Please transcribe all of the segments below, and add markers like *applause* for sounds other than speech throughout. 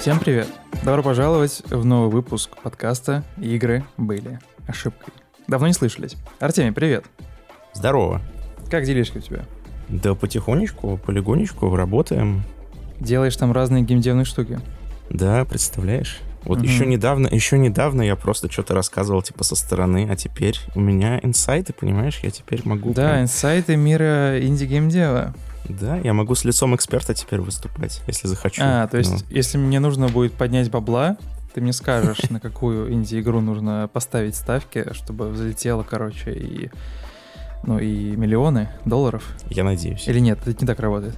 Всем привет! Добро пожаловать в новый выпуск подкаста «Игры были ошибкой». Давно не слышались. Артемий, привет! Здорово. Как делишки у тебя? Да потихонечку, полигонечку работаем. Делаешь там разные геймдевные штуки? Да, представляешь? Вот Мгм. еще недавно, еще недавно я просто что-то рассказывал типа со стороны, а теперь у меня инсайты, понимаешь? Я теперь могу. Да, прям- инсайты мира инди-геймдева. Да, я могу с лицом эксперта теперь выступать, если захочу. А, то есть, Ну, если мне нужно будет поднять бабла, ты мне скажешь, на какую инди-игру нужно поставить ставки, чтобы взлетело, короче, и ну и миллионы долларов. я надеюсь. Или нет, это не так работает.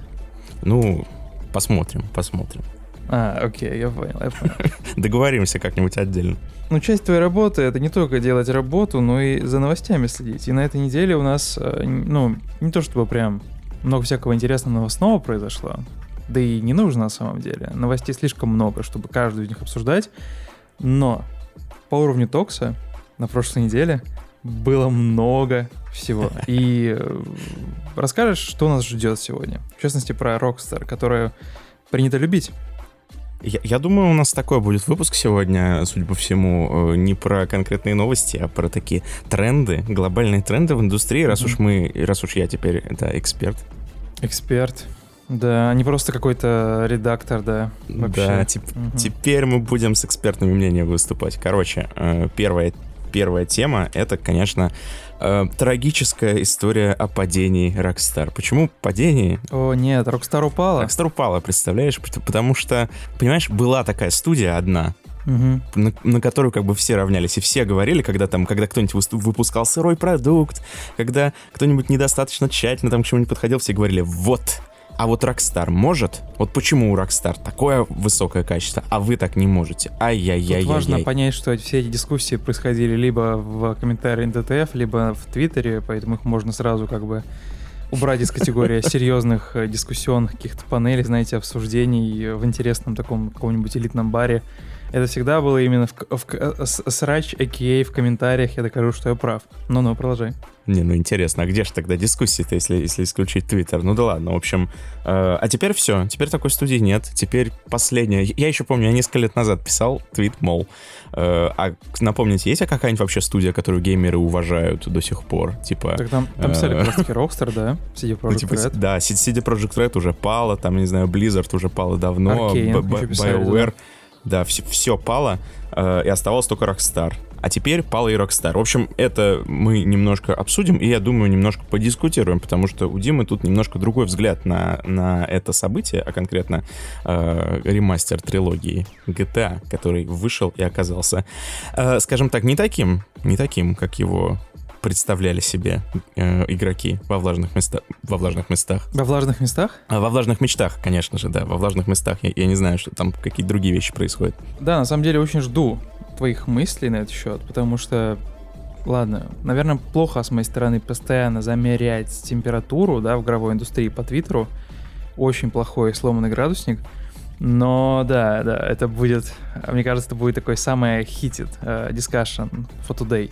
Ну, посмотрим, посмотрим. А, окей, я понял, я понял. *laughs* Договоримся как-нибудь отдельно. Ну, часть твоей работы — это не только делать работу, но и за новостями следить. И на этой неделе у нас, э, ну, не то чтобы прям много всякого интересного новостного произошло, да и не нужно на самом деле. Новостей слишком много, чтобы каждую из них обсуждать. Но по уровню Токса на прошлой неделе было много всего. *laughs* И э, расскажешь, что нас ждет сегодня? В частности, про Rockstar, которую принято любить. Я, я думаю, у нас такой будет выпуск сегодня, судя по всему, э, не про конкретные новости, а про такие тренды, глобальные тренды в индустрии, раз уж мы, раз уж я теперь, да, эксперт. Эксперт. Да, не просто какой-то редактор, да. Вообще. Да, тип- Мгм. теперь мы будем с экспертными мнениями выступать. Короче, э, первая, первая тема — это, конечно, э, трагическая история о падении Rockstar. Почему падении? О, нет, Rockstar упала. Rockstar упала, представляешь? Пот- Потому что, понимаешь, была такая студия одна, Мгм. на, на которую как бы все равнялись, и все говорили, когда там, когда кто-нибудь выпускал сырой продукт, когда кто-нибудь недостаточно тщательно там к чему-нибудь подходил, все говорили, вот, а вот Rockstar может? Вот почему у Rockstar такое высокое качество, а вы так не можете? Тут Ай-яй-яй-яй. важно понять, что все эти дискуссии происходили либо в комментарии НТТФ, либо в Твиттере, поэтому их можно сразу как бы убрать из категории *laughs* серьезных э, дискуссионных каких-то панелей, знаете, обсуждений в интересном таком каком-нибудь элитном баре. Это всегда было именно в, в к- э, срач, а.к.а. в комментариях, я докажу, что я прав. Ну-ну, продолжай. Не, ну интересно, а где же тогда дискуссии-то, если, если исключить Твиттер? Ну да ладно, в общем. э, а теперь все, теперь такой студии нет. Теперь последняя. Я еще помню, я несколько лет назад писал твит, мол, э, а напомните, есть какая-нибудь вообще студия, которую геймеры уважают до сих пор? Типа, Так там, там писали э, как раз таки Rockstar, да? CD ну, Projekt типа, Red. да, CD Projekt Red уже пала, там, не знаю, Blizzard уже пала давно, писали, BioWare, да, все, все пало, э, и оставалось только Rockstar. А теперь пала и Rockstar. В общем, это мы немножко обсудим, и я думаю, немножко подискутируем, потому что у Димы тут немножко другой взгляд на, на это событие, а конкретно э, ремастер трилогии GTA, который вышел и оказался, э, скажем так, не таким, не таким, как его представляли себе э, игроки во влажных, места, во влажных местах. Во влажных местах? А, во влажных мечтах, конечно же, да, во влажных местах. Я, я не знаю, что там какие другие вещи происходят. Да, на самом деле очень жду твоих мыслей на этот счет, потому что, ладно, наверное, плохо с моей стороны постоянно замерять температуру, да, в игровой индустрии по Твиттеру. Очень плохой сломанный градусник. Но да, да, это будет, мне кажется, это будет такой самый хитит э, discussion for today.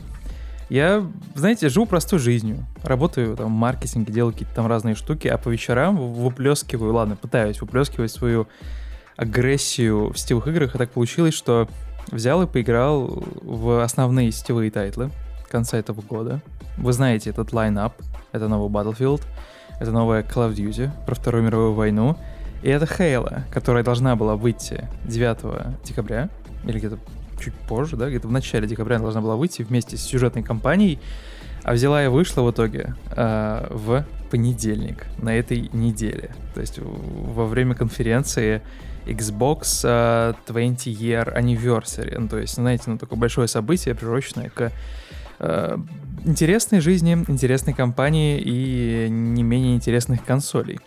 Я, знаете, живу простой жизнью. Работаю там в маркетинге, делаю какие-то там разные штуки, а по вечерам выплескиваю, ладно, пытаюсь выплескивать свою агрессию в сетевых играх, и так получилось, что взял и поиграл в основные сетевые тайтлы конца этого года. Вы знаете этот lineup, это новый Battlefield, это новая Call of Duty про Вторую мировую войну, и это Halo, которая должна была выйти 9 декабря, или где-то чуть позже, да, где-то в начале декабря она должна была выйти вместе с сюжетной кампанией, а взяла и вышла в итоге э, в понедельник на этой неделе. То есть во время конференции Xbox э, 20 Year Anniversary. Ну, то есть, знаете, ну, такое большое событие, приуроченное к э, интересной жизни, интересной компании и не менее интересных консолей.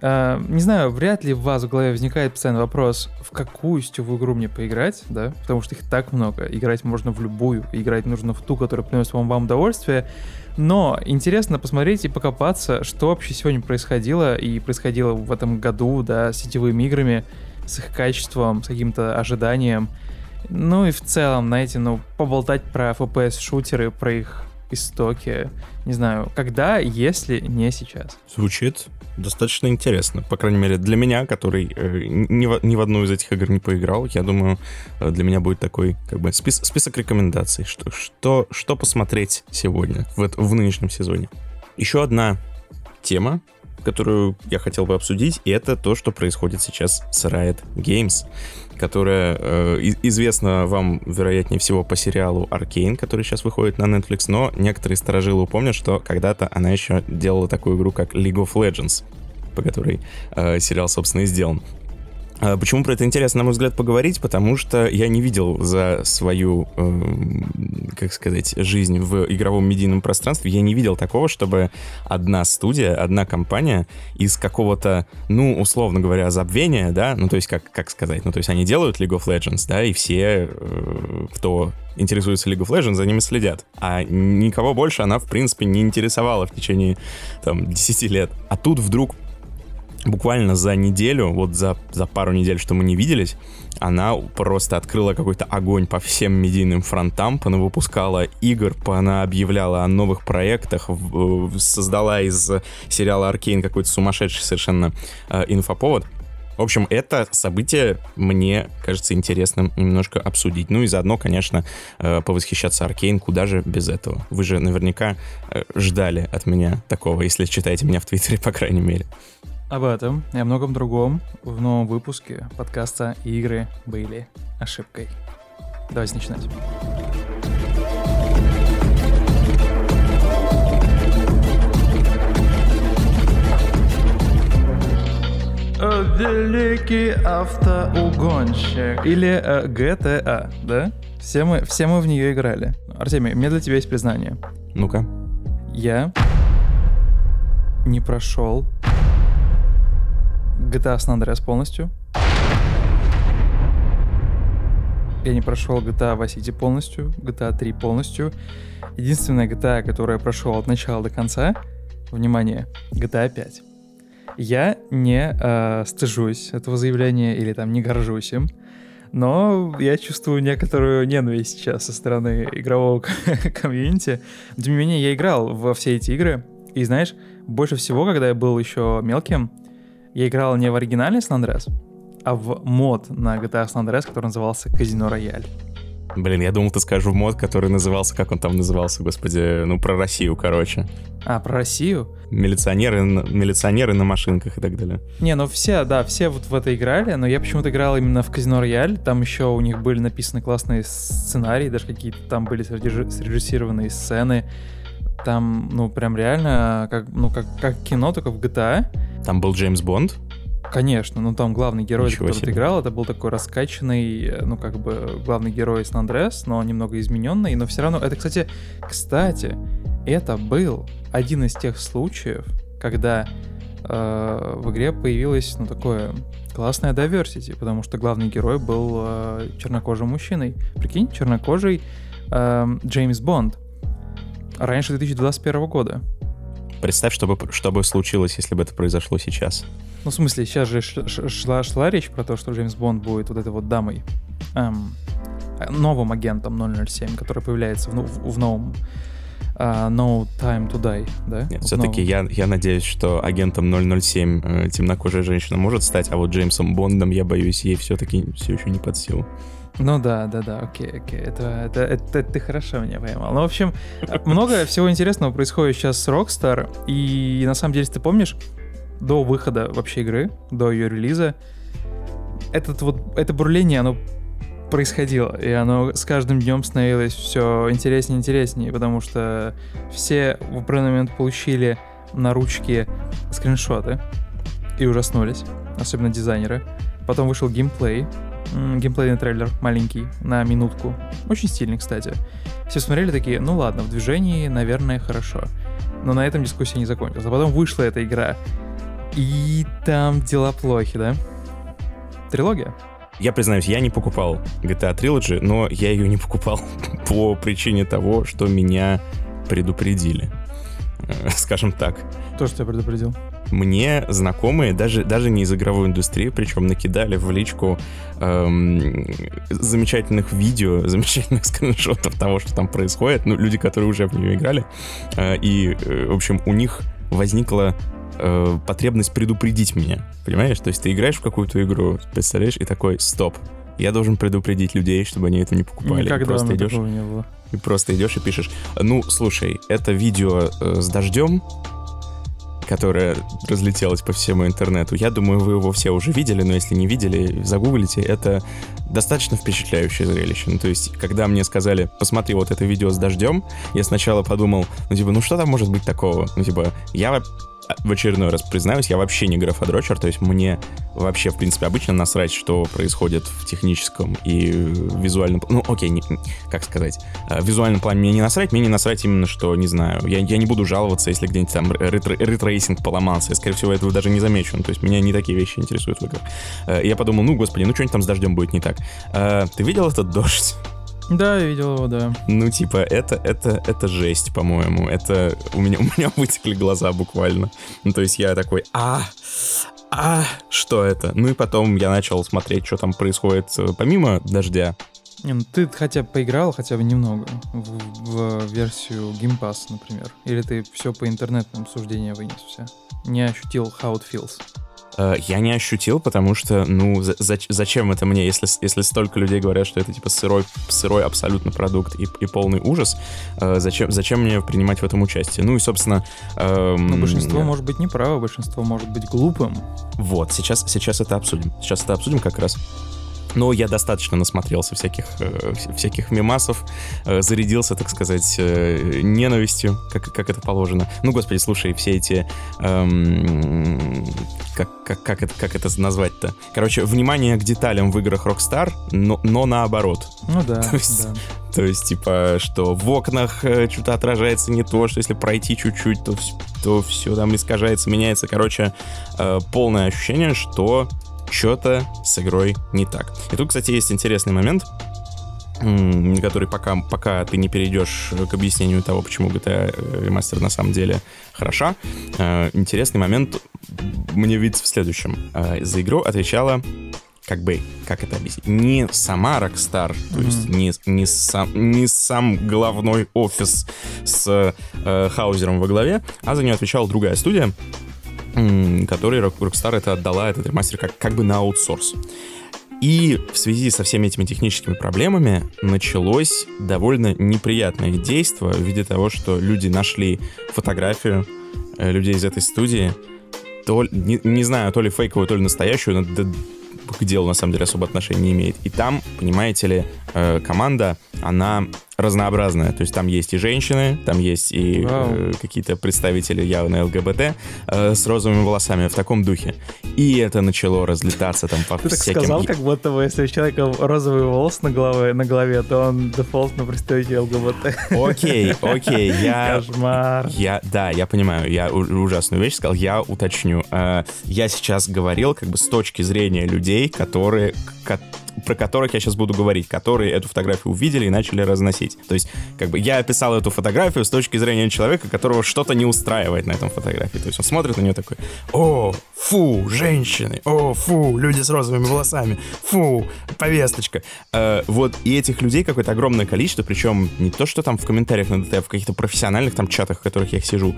Э, не знаю, вряд ли у вас в голове возникает постоянно вопрос, в какую сетевую игру мне поиграть, да, потому что их так много. Играть можно в любую, играть нужно в ту, которая приносит вам, вам удовольствие. Но интересно посмотреть и покопаться, что вообще сегодня происходило и происходило в этом году, да, с сетевыми играми, с их качеством, с каким-то ожиданием. Ну и в целом, знаете, ну, поболтать про FPS-шутеры, про их истоки. Не знаю, когда, если не сейчас. Звучит достаточно интересно. По крайней мере, для меня, который э, ни, в, ни в одну из этих игр не поиграл, я думаю, э, для меня будет такой как бы спис, список рекомендаций, что, что, что посмотреть сегодня, в, в нынешнем сезоне. Еще одна тема, которую я хотел бы обсудить, и это то, что происходит сейчас с Riot Games, которая э, известна вам, вероятнее всего, по сериалу Arcane, который сейчас выходит на Netflix, но некоторые сторожилы помнят, что когда-то она еще делала такую игру, как League of Legends, по которой э, сериал, собственно, и сделан. А почему про это интересно, на мой взгляд, поговорить? Потому что я не видел за свою, э, как сказать, жизнь в игровом медийном пространстве, я не видел такого, чтобы одна студия, одна компания из какого-то, ну, условно говоря, забвения, да, ну, то есть, как, как сказать, ну, то есть они делают League of Legends, да, и все, э, кто интересуется League of Legends, за ними следят. А никого больше она, в принципе, не интересовала в течение, там, 10 лет. А тут вдруг буквально за неделю, вот за, за пару недель, что мы не виделись, она просто открыла какой-то огонь по всем медийным фронтам, она выпускала игр, она объявляла о новых проектах, создала из сериала Аркейн какой-то сумасшедший совершенно э, инфоповод. В общем, это событие мне кажется интересным немножко обсудить. Ну и заодно, конечно, э, повосхищаться Аркейн, куда же без этого. Вы же наверняка э, ждали от меня такого, если читаете меня в Твиттере, по крайней мере. Об этом и о многом другом в новом выпуске подкаста «Игры были ошибкой». Давайте начинать. Великий автоугонщик. Или э, GTA, да? Все мы, все мы в нее играли. Артемий, у меня для тебя есть признание. Ну-ка. Я не прошел GTA San Andreas полностью. Я не прошел GTA Vice City полностью, GTA 3 полностью. Единственная GTA, которую я прошел от начала до конца, внимание, GTA 5. Я не э, стыжусь этого заявления или там не горжусь им, но я чувствую некоторую ненависть сейчас со стороны игрового *laughs* комьюнити. Тем не менее, я играл во все эти игры, и знаешь, больше всего, когда я был еще мелким, я играл не в оригинальный San Andreas, а в мод на GTA San Andreas, который назывался Казино Рояль. Блин, я думал, ты скажешь в мод, который назывался, как он там назывался, господи, ну, про Россию, короче. А, про Россию? Милиционеры, милиционеры на машинках и так далее. Не, ну все, да, все вот в это играли, но я почему-то играл именно в Казино Рояль, там еще у них были написаны классные сценарии, даже какие-то там были срежиссированные сцены, там, ну, прям реально, как, ну, как, как кино, только в GTA. Там был Джеймс Бонд? Конечно, ну там главный герой, Ничего который ты играл, это был такой раскачанный, ну как бы главный герой Сан Андреас, но немного измененный, но все равно, это, кстати, кстати, это был один из тех случаев, когда э, в игре появилось, ну такое классное diversity, потому что главный герой был э, чернокожим мужчиной. Прикинь, чернокожий э, Джеймс Бонд. Раньше 2021 года. Представь, что бы, что бы случилось, если бы это произошло сейчас. Ну, в смысле, сейчас же шла, шла речь про то, что Джеймс Бонд будет вот этой вот дамой, эм, новым агентом 007, который появляется в, в, в новом uh, No Time to Die, да? Нет, все-таки я, я надеюсь, что агентом 007 э, темнокожая женщина может стать, а вот Джеймсом Бондом, я боюсь, ей все-таки все еще не под силу. Ну да, да, да, окей, окей. Это, это, это, это ты хорошо меня поймал. Ну, в общем, много всего интересного происходит сейчас с Rockstar. И на самом деле, ты помнишь, до выхода вообще игры, до ее релиза, этот вот, это бурление, оно происходило, и оно с каждым днем становилось все интереснее и интереснее, потому что все в определенный момент получили на ручки скриншоты и ужаснулись, особенно дизайнеры. Потом вышел геймплей, геймплейный трейлер маленький, на минутку. Очень стильный, кстати. Все смотрели такие, ну ладно, в движении, наверное, хорошо. Но на этом дискуссия не закончилась. А потом вышла эта игра. И там дела плохи, да? Трилогия? Я признаюсь, я не покупал GTA Trilogy, но я ее не покупал *laughs* по причине того, что меня предупредили. Скажем так. Кто же тебя предупредил? Мне знакомые, даже, даже не из игровой индустрии, причем накидали в личку эм, замечательных видео, *laughs* замечательных скриншотов того, что там происходит. Ну, люди, которые уже в нее играли. Э, и, э, в общем, у них возникла э, потребность предупредить меня. Понимаешь? То есть ты играешь в какую-то игру, представляешь, и такой, стоп, я должен предупредить людей, чтобы они это не покупали. Никогда и просто идешь, не было. И просто идешь и пишешь, ну, слушай, это видео э, с дождем, которое разлетелось по всему интернету. Я думаю, вы его все уже видели, но если не видели, загуглите. Это достаточно впечатляющее зрелище. Ну, то есть, когда мне сказали, посмотри вот это видео с дождем, я сначала подумал, ну, типа, ну, что там может быть такого? Ну, типа, я в очередной раз признаюсь, я вообще не графодрочер, то есть мне вообще, в принципе, обычно насрать, что происходит в техническом и визуальном... Ну, окей, не, как сказать, э, в визуальном плане мне не насрать, мне не насрать именно, что, не знаю, я, я не буду жаловаться, если где-нибудь там ray tracing поломался, я, скорее всего, этого даже не замечу, ну, то есть меня не такие вещи интересуют в играх. Э, я подумал, ну, господи, ну, что-нибудь там с дождем будет не так. Э, ты видел этот дождь? Да, я видел его, да. Ну, типа, это, это, это жесть, по-моему. Это у меня, *laughs* у меня вытекли глаза буквально. Ну, то есть я такой, а, а, что это? Ну и потом я начал смотреть, что там происходит э, помимо дождя. Не, ну ты хотя бы поиграл хотя бы немного в, в версию Game Pass, например. Или ты все по интернетным суждениям вынес все. Не ощутил how it feels. Э, я не ощутил, потому что, ну, за зачем это мне, если, если столько людей говорят, что это типа сырой, сырой абсолютно продукт и, и полный ужас, э, зачем, зачем мне принимать в этом участие? Ну и, собственно... Эм, ну, большинство может быть неправо, большинство может быть глупым. Вот, сейчас, сейчас это обсудим. Сейчас это обсудим как раз. Но я достаточно насмотрелся всяких, э, всяких мемасов, э, зарядился, так сказать, э, ненавистью, как, как это положено. Ну, господи, слушай, все эти... Эм, как, как, как, это, как это назвать-то? Короче, внимание к деталям в играх Rockstar, но, но наоборот. Ну да, *laughs* то есть, да. То есть, типа, что в окнах что-то отражается не то, что если пройти чуть-чуть, то, то все там искажается, меняется. Короче, полное ощущение, что что-то с игрой не так. И тут, кстати, есть интересный момент, который пока, пока ты не перейдешь к объяснению того, почему GTA Remaster на самом деле хороша, э, интересный момент мне видится в следующем. Э, за игру отвечала как бы, как это объяснить, не сама Rockstar, mm-hmm. то есть не, не, сам, не сам главной офис с э, Хаузером во главе, а за нее отвечала другая студия, который Rockstar это отдала, этот ремастер, как, как бы на аутсорс. И в связи со всеми этими техническими проблемами началось довольно неприятное действие в виде того, что люди нашли фотографию э, людей из этой студии, то, не, не знаю, то ли фейковую, то ли настоящую, но к делу на самом деле особо отношения не имеет. И там, понимаете ли, э, команда, она разнообразная. То есть там есть и женщины, там есть и э, какие-то представители явно ЛГБТ э, с розовыми волосами в таком духе. И это начало разлетаться там по Ты всяким... так сказал, как будто бы, если у человека розовый волос на голове, на голове то он дефолтно представитель ЛГБТ. Окей, окей, я... *laughs* Кошмар. Я, да, я понимаю, я ужасную вещь сказал, я уточню. Э, я сейчас говорил как бы с точки зрения людей, которые про которых я сейчас буду говорить, которые эту фотографию увидели и начали разносить. То есть, как бы я описал эту фотографию с точки зрения человека, которого что-то не устраивает на этом фотографии. То есть он смотрит на нее такой, о, фу, женщины, о, фу, люди с розовыми волосами, фу, повесточка. Э, вот, и этих людей какое-то огромное количество, причем не то, что там в комментариях на ДТ, а в каких-то профессиональных там чатах, в которых я сижу,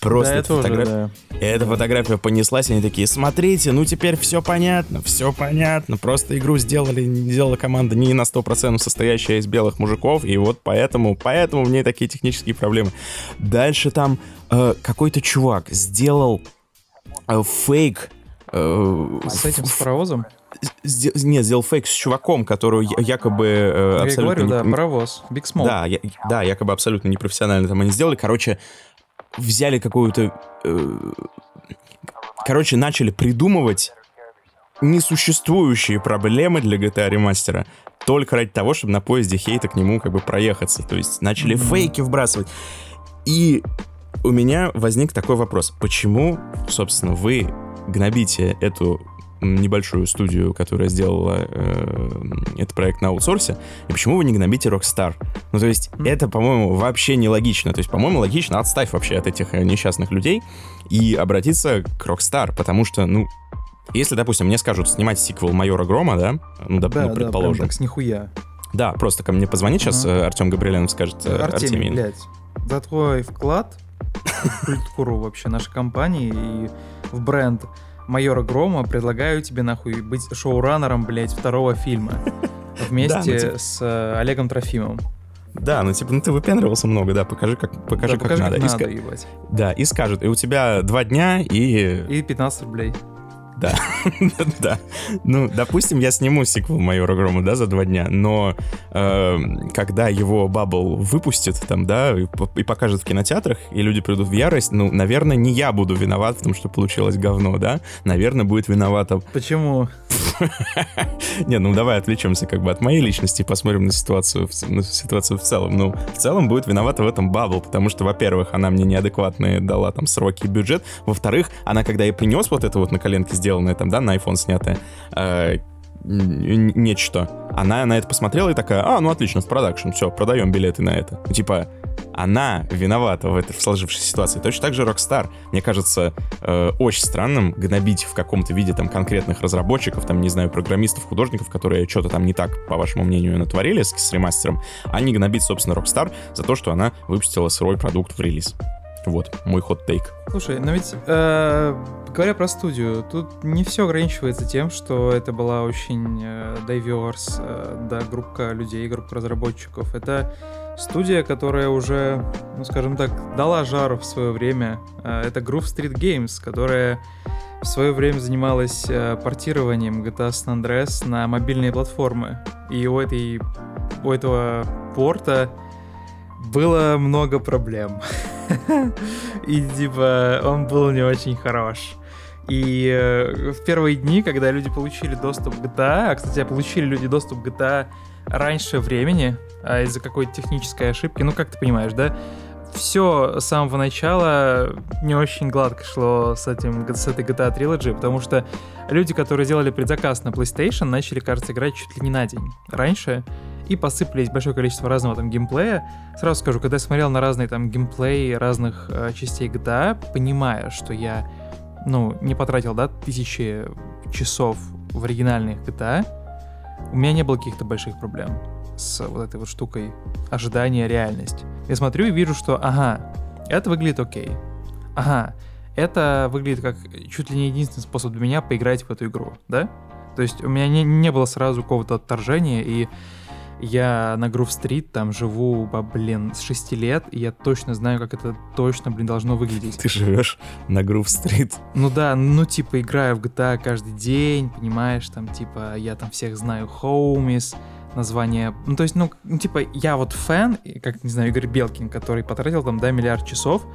Просто да, эта, фотография, да. эта фотография понеслась, они такие, смотрите, ну теперь все понятно, все понятно, просто игру сделали, сделала команда не на 100% состоящая из белых мужиков, и вот поэтому, поэтому в ней такие технические проблемы. Дальше там э, какой-то чувак сделал э, фейк... Э, с этим, с паровозом? нет, сделал фейк с чуваком, который якобы э, абсолютно... Я говорю, не... да, паровоз, Big Smoke. Да, я, да, якобы абсолютно непрофессионально там они сделали. Короче, взяли какую-то... Э, короче, начали придумывать несуществующие проблемы для GTA ремастера только ради того, чтобы на поезде хейта к нему как бы проехаться. То есть начали mm-hmm. фейки вбрасывать. И у меня возник такой вопрос. Почему, собственно, вы гнобите эту небольшую студию, которая сделала э, этот проект на аутсорсе, и почему вы не гнобите Rockstar? Ну, то есть, mm. это, по-моему, вообще нелогично. То есть, по-моему, логично отставь вообще от этих э, несчастных людей и обратиться к Rockstar, потому что, ну, если, допустим, мне скажут снимать сиквел Майора Грома, да, ну, да, да ну предположим. Да, прям так с нихуя. Да, просто ко мне позвонит сейчас uh-huh. Артем Габриэленов, скажет Артемий, Артемий. блядь, за твой вклад в культуру вообще нашей компании и в бренд Майора Грома предлагаю тебе нахуй быть шоураннером, блядь, второго фильма *laughs* вместе да, ну, типа... с э, Олегом Трофимовым. Да, ну типа, ну ты выпендривался много, да, покажи, как, покажи, да, как покажи, надо. Как и надо, ска... Да, и скажут, и у тебя два дня и... И 15 рублей. Да, *laughs* да. Ну, допустим, я сниму сиквел Майора Грома, да, за два дня, но э, когда его Баббл выпустит там, да, и, и покажет в кинотеатрах, и люди придут в ярость, ну, наверное, не я буду виноват в том, что получилось говно, да? Наверное, будет виновата... Почему? *laughs* Не, ну давай отвлечемся как бы от моей личности и посмотрим на ситуацию, на ситуацию в целом. Ну, в целом будет виновата в этом Баббл, потому что, во-первых, она мне неадекватные дала там сроки и бюджет, во-вторых, она когда я принес вот это вот на коленке сделанное там, да, на iPhone снятое, э, нечто. Она на это посмотрела и такая, а, ну отлично, в продакшн, все, продаем билеты на это. Типа, она виновата в этой в сложившейся ситуации. Точно так же Rockstar. Мне кажется, э, очень странным гнобить в каком-то виде там конкретных разработчиков, там, не знаю, программистов, художников, которые что-то там не так, по вашему мнению, натворили с, с ремастером, а не гнобить, собственно, Rockstar за то, что она выпустила сырой продукт в релиз. Вот, мой хот-тейк. Слушай, но ведь, э, говоря про студию, тут не все ограничивается тем, что это была очень э, diverse, э, да, группа людей, группа разработчиков. Это студия, которая уже, ну, скажем так, дала жару в свое время. Э, это Groove Street Games, которая в свое время занималась э, портированием GTA San Andreas на мобильные платформы. И у, этой, у этого порта было много проблем. *laughs* И типа он был не очень хорош. И э, в первые дни, когда люди получили доступ к GTA, а, кстати, получили люди доступ к GTA раньше времени, а из-за какой-то технической ошибки, ну, как ты понимаешь, да, все с самого начала не очень гладко шло с, этим, с этой GTA Trilogy, потому что люди, которые сделали предзаказ на PlayStation, начали, кажется, играть чуть ли не на день раньше, и посыпались большое количество разного там геймплея. Сразу скажу, когда я смотрел на разные там геймплей разных э, частей GTA, понимая, что я, ну, не потратил, да, тысячи часов в оригинальных GTA, у меня не было каких-то больших проблем с вот этой вот штукой ожидания реальность. Я смотрю и вижу, что, ага, это выглядит окей. Ага, это выглядит как чуть ли не единственный способ для меня поиграть в эту игру, да? То есть у меня не, не было сразу какого-то отторжения, и я на Грув-стрит там живу, блин, с 6 лет, и я точно знаю, как это точно, блин, должно выглядеть. Ты живешь на Грув-стрит? Ну да, ну типа играю в GTA каждый день, понимаешь, там типа я там всех знаю, Хоумис, название. Ну, то есть, ну, ну, типа, я вот фэн, как, не знаю, Игорь Белкин, который потратил там, да, миллиард часов,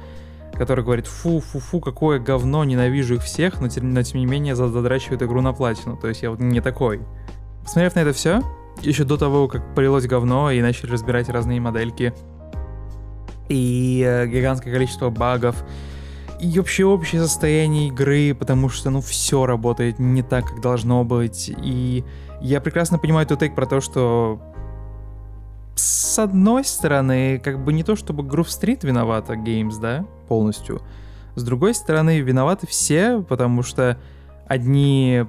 который говорит, фу-фу-фу, какое говно, ненавижу их всех, но, тем, но тем не менее задрачивает игру на платину. То есть я вот не такой. Посмотрев на это все, еще до того, как полилось говно и начали разбирать разные модельки, и э, гигантское количество багов, и вообще общее состояние игры, потому что, ну, все работает не так, как должно быть, и я прекрасно понимаю тот тейк про то, что с одной стороны, как бы не то, чтобы Groove Street виновата Games, да, полностью. С другой стороны, виноваты все, потому что одни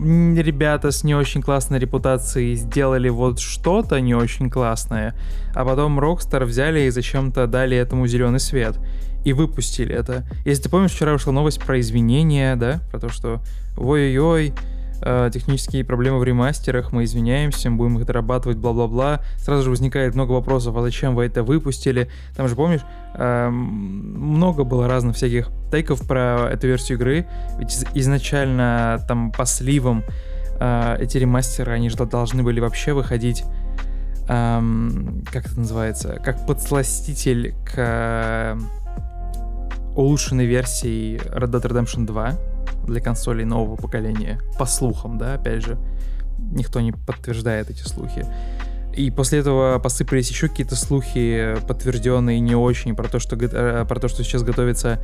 ребята с не очень классной репутацией сделали вот что-то не очень классное, а потом Rockstar взяли и зачем-то дали этому зеленый свет и выпустили это. Если ты помнишь, вчера вышла новость про извинения, да, про то, что ой-ой-ой, э, технические проблемы в ремастерах, мы извиняемся, мы будем их дорабатывать, бла-бла-бла. Сразу же возникает много вопросов, а зачем вы это выпустили? Там же, помнишь, э, много было разных всяких тейков про эту версию игры, ведь изначально там по сливам э, эти ремастеры, они же должны были вообще выходить эм, как это называется, как подсластитель к улучшенной версии Red Dead Redemption 2 для консолей нового поколения. По слухам, да, опять же. Никто не подтверждает эти слухи. И после этого посыпались еще какие-то слухи, подтвержденные не очень, про то, что, э, про то, что сейчас готовится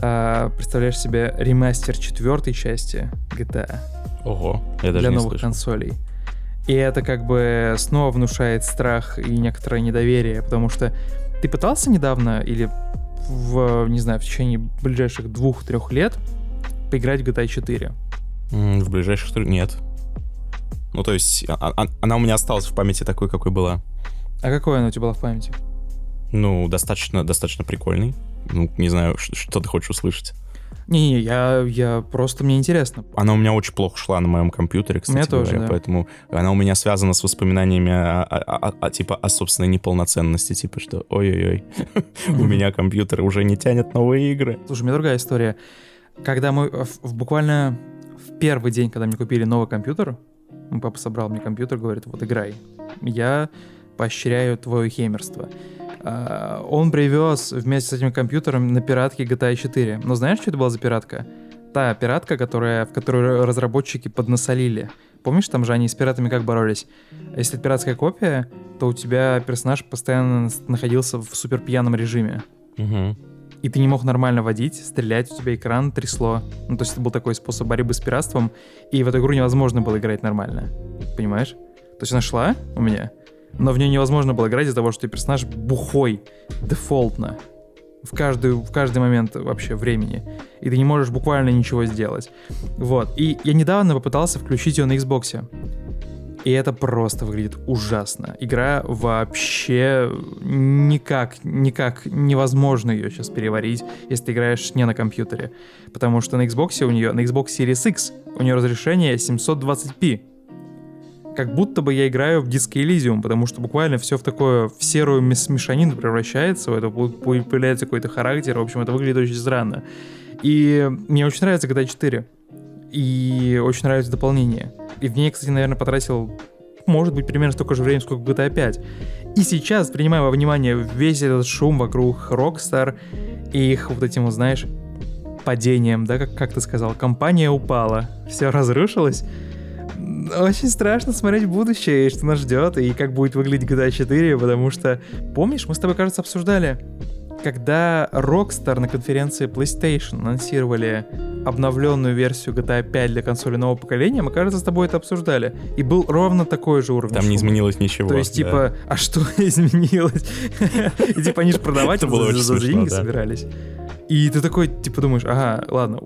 а, представляешь себе ремастер четвертой части GTA Ого, я даже для не новых слышал. консолей. И это как бы снова внушает страх и некоторое недоверие, потому что ты пытался недавно или в, не знаю, в течение ближайших двух-трех лет поиграть в GTA 4? М, В ближайших... тр- Нет. Ну, то есть, а- а- она у меня осталась в памяти такой, какой была. А какое оно у тебя было в памяти? Ну, достаточно, достаточно прикольный. Ну, не знаю, что ты хочешь услышать. Не-не, я, я просто, мне интересно. Она у меня очень плохо шла на моем компьютере, кстати меня тоже, говоря, да. поэтому она у меня связана с воспоминаниями о, о- о- о, типа о собственной неполноценности, типа что ой-ой-ой, *laughs* у меня компьютер уже не тянет новые игры. Слушай, у меня другая история. Когда мы в, в буквально в первый день, когда мне купили новый компьютер, ну, папа собрал мне компьютер, говорит, вот играй. Я поощряю твое хеймерство. А, Он привез вместе с этим компьютером на пиратке GTA 4. Но знаешь, что это была за пиратка? Та пиратка, которая, в которую разработчики поднасолили. Помнишь, там же они с пиратами как боролись? Если это пиратская копия, то у тебя персонаж постоянно находился в супер пьяном режиме Мгм. И ты не мог нормально водить, стрелять, у тебя экран трясло. Ну, то есть это был такой способ борьбы с пиратством, и в эту игру невозможно было играть нормально. Понимаешь? То есть она шла у меня, но в нее невозможно было играть из-за того, что персонаж бухой, дефолтно. В, каждую, в каждый момент вообще времени. И ты не можешь буквально ничего сделать. Вот. И я недавно попытался включить ее на Xbox. И это просто выглядит ужасно. Игра вообще никак, никак невозможно ее сейчас переварить, если ты играешь не на компьютере. Потому что на Xbox у нее, на Xbox Series X, у нее разрешение 720p. Как будто бы я играю в Disco Elysium, потому что буквально все в такое, в серую мешанину превращается, пу- пу- появляется какой-то характер, в общем, это выглядит очень странно. И мне очень нравится GTA 4. И очень нравится дополнение. И в ней, кстати, наверное, потратил, может быть, примерно столько же времени, сколько в GTA 5. И сейчас, принимая во внимание весь этот шум вокруг Rockstar и их вот этим, вот, знаешь, падением, да, как, как ты сказал, компания упала, все разрушилось. Очень страшно смотреть будущее, и что нас ждет, и как будет выглядеть GTA 4, потому что, помнишь, мы с тобой, кажется, обсуждали, когда Rockstar на конференции PlayStation анонсировали обновленную версию GTA 5 для консоли нового поколения, мы, кажется, с тобой это обсуждали. И был ровно такой же уровень Там не шума. изменилось ничего. То есть, да. типа, *laughs* а что *laughs* изменилось? И типа они же *laughs* продавать за- деньги собирались. И ты такой, типа, думаешь, ага, ладно,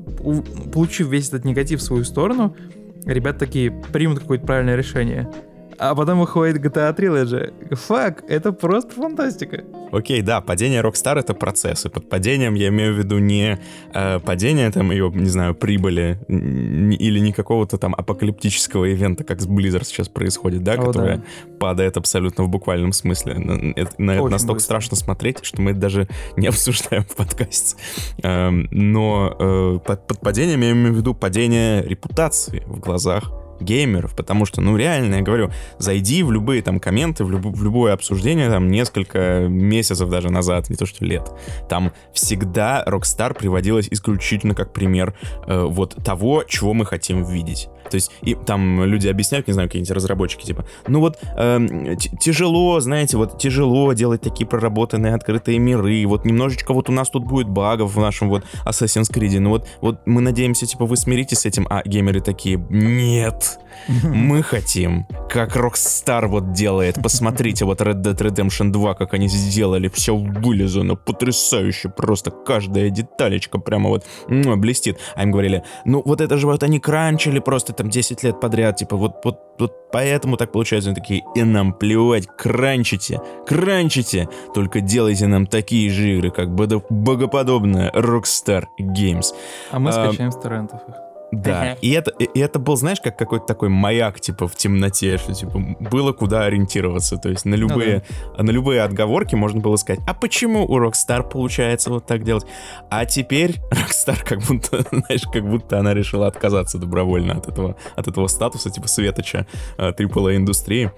получив весь этот негатив в свою сторону, ребята такие примут какое-то правильное решение. А потом выходит GTA Trilogy. Фак, это просто фантастика. Окей, да, падение Rockstar — это процесс, и под падением я имею в виду не э, падение там ее, не знаю, прибыли или не какого-то там апокалиптического ивента, как с Blizzard сейчас происходит, да, О, которая да. падает абсолютно в буквальном смысле. На это, на это настолько быстро. страшно смотреть, что мы это даже не обсуждаем в подкасте. Эм, но э, под, под падением я имею в виду падение репутации в глазах геймеров, потому что, ну, реально, я говорю, зайди в любые там комменты, в, любо- в любое обсуждение там несколько месяцев даже назад, не то что лет, там всегда Rockstar приводилась исключительно как пример э, вот того, чего мы хотим видеть. То есть и там люди объясняют, не знаю, какие-нибудь разработчики, типа, ну вот т- тяжело, знаете, вот тяжело делать такие проработанные открытые миры, вот немножечко вот у нас тут будет багов в нашем вот Assassin's Creed, ну вот, вот мы надеемся, типа, вы смиритесь с этим, а геймеры такие, нет, мы хотим, как Rockstar вот делает. Посмотрите, вот Red Dead Redemption 2, как они сделали. Все вылезано, потрясающе. Просто каждая деталечка прямо вот блестит. А им говорили, ну вот это же вот они кранчили просто там 10 лет подряд. Типа вот, вот, вот поэтому так получается. Они такие, и нам плевать, кранчите, кранчите. Только делайте нам такие же игры, как богоподобная Rockstar Games. А мы А, скачаем с торрентов их. Да, и это, и это был, знаешь, как какой-то такой маяк, типа, в темноте, что, типа, было куда ориентироваться, то есть на любые, на любые отговорки можно было сказать, а почему у Rockstar получается вот так делать? А теперь *laughs* Rockstar как будто, знаешь, как будто она решила отказаться добровольно от этого, от этого статуса, типа, светоча э, AAA-индустрии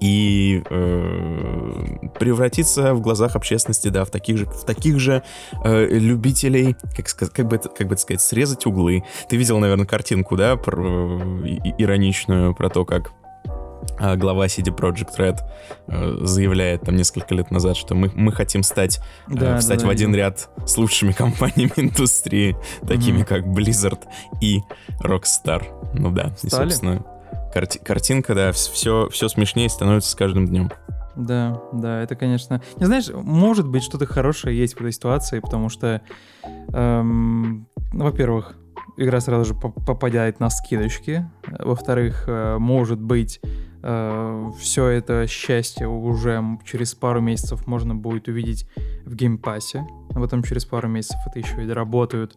и э, превратиться в глазах общественности, да, в таких же, в таких же э, любителей, как, как, бы это, как бы это сказать, срезать углы. Ты видел, наверное, картинку, да, про, и- и- ироничную про то, как а, глава CD Project Red э, заявляет там несколько лет назад, что мы, мы хотим стать, э, да, встать да, в один да. ряд с лучшими *laughs* компаниями индустрии, такими mm-hmm. как Blizzard и Rockstar. Ну да, Стали? и, собственно, карти- картинка, да, все, все смешнее становится с каждым днем. Да, да, это, конечно... Не знаешь, может быть, что-то хорошее есть в этой ситуации, потому что, эм, ну, во-первых, игра сразу же попадает на скидочки. Во-вторых, э, может быть, э, все это счастье уже через пару месяцев можно будет увидеть в Game Pass е. А потом через пару месяцев это еще и доработают.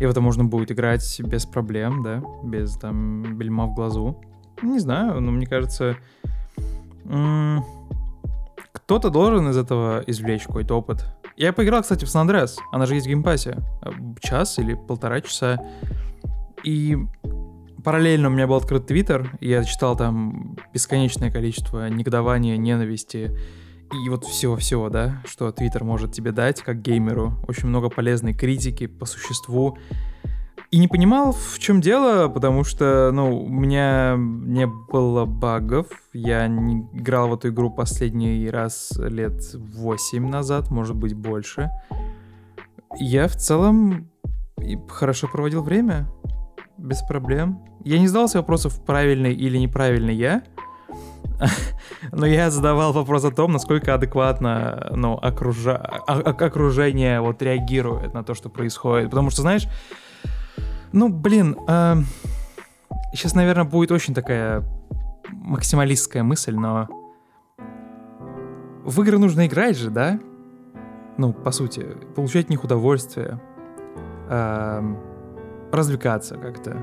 И в это можно будет играть без проблем, да, без там бельма в глазу. Не знаю, но мне кажется... Кто-то должен из этого извлечь какой-то опыт. Я поиграл, кстати, в San Andreas. Она же есть в Game Pass е. Час или полтора часа. И параллельно у меня был открыт Твиттер, я читал там бесконечное количество негодования, ненависти и вот всего-всего, да, что Твиттер может тебе дать как геймеру. Очень много полезной критики по существу. И не понимал, в чем дело, потому что, ну, у меня не было багов. Я не играл в эту игру последний раз лет 8 назад, может быть, больше. Я в целом хорошо проводил время. Без проблем. Я не задался вопросов, правильный или неправильный я. *laughs* Но я задавал вопрос о том, насколько адекватно ну, окружа... окружение вот реагирует на то, что происходит. Потому что, знаешь, ну, блин, э, сейчас, наверное, будет очень такая максималистская мысль, но в игры нужно играть же, да? Ну, по сути, получать от них удовольствие, э, развлекаться как-то.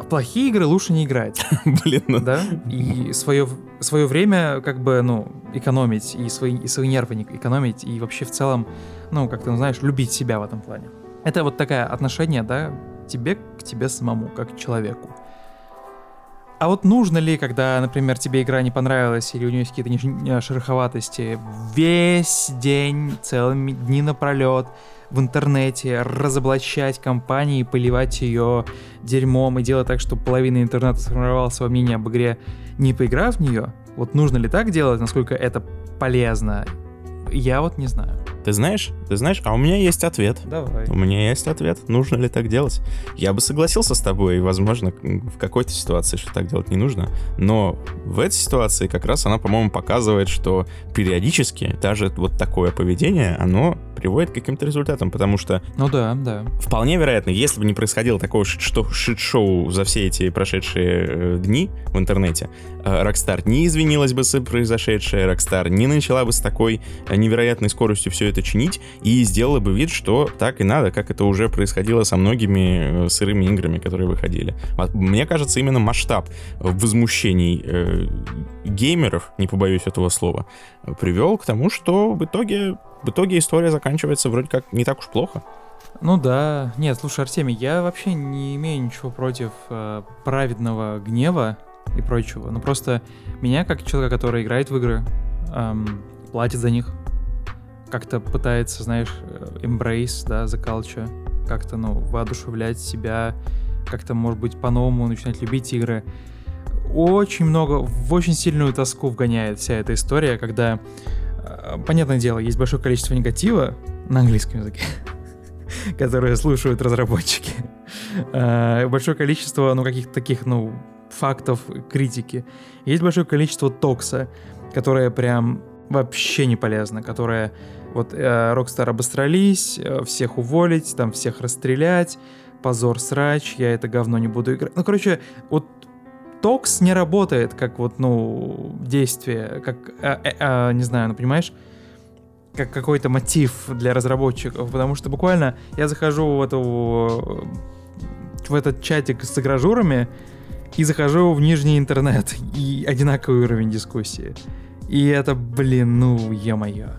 В плохие игры лучше не играть. *laughs* Блин, ну... Да? И свое, свое время как бы, ну, экономить, и свои, и свои нервы экономить, и вообще в целом, ну, как-то, ну, знаешь, любить себя в этом плане. Это вот такое отношение, да, тебе к тебе самому, как к человеку. А вот нужно ли, когда, например, тебе игра не понравилась или у нее есть какие-то шероховатости, весь день, целыми дни напролет в интернете разоблачать компании, поливать ее дерьмом и делать так, чтобы половина интернета сформировала свое мнение об игре, не поиграв в нее? Вот нужно ли так делать, насколько это полезно? Я вот не знаю. Ты знаешь, ты знаешь, а у меня есть ответ. Давай. У меня есть ответ. Нужно ли так делать? Я бы согласился с тобой, и, возможно, в какой-то ситуации, что так делать не нужно. Но в этой ситуации как раз она, по-моему, показывает, что периодически даже вот такое поведение, оно приводит к каким-то результатам, потому что... Ну да, да. Вполне вероятно, если бы не происходило такого шит-шоу за все эти прошедшие э, дни в интернете, э, Rockstar не извинилась бы за произошедшее, Rockstar не начала бы с такой э, невероятной скоростью все это чинить и сделала бы вид, что так и надо, как это уже происходило со многими сырыми играми, которые выходили. Мне кажется, именно масштаб возмущений э, геймеров, не побоюсь этого слова, привел к тому, что в итоге в итоге история заканчивается вроде как не так уж плохо. Ну да. Нет, слушай, Артемий, я вообще не имею ничего против э, праведного гнева и прочего. Ну просто меня, как человека, который играет в игры, эм, платит за них, как-то пытается, знаешь, э, embrace, да, за culture, как-то, ну, воодушевлять себя, как-то, может быть, по-новому начинать любить игры. Очень много, в очень сильную тоску вгоняет вся эта история, когда Э, понятное дело, есть большое количество негатива на английском языке, *laughs* которые слушают разработчики. Э, большое количество, ну, каких-то таких, ну, фактов критики. Есть большое количество токса, которое прям вообще не полезно, которое вот э, Rockstar обострались, всех уволить, там всех расстрелять, позор срач, я это говно не буду играть. Ну, короче, вот токс не работает как вот, ну, действие, как, а, а, не знаю, ну, понимаешь, как какой-то мотив для разработчиков, потому что буквально я захожу в эту в этот чатик с игражурами и захожу в нижний интернет и одинаковый уровень дискуссии. И это, блин, ну, е-мое.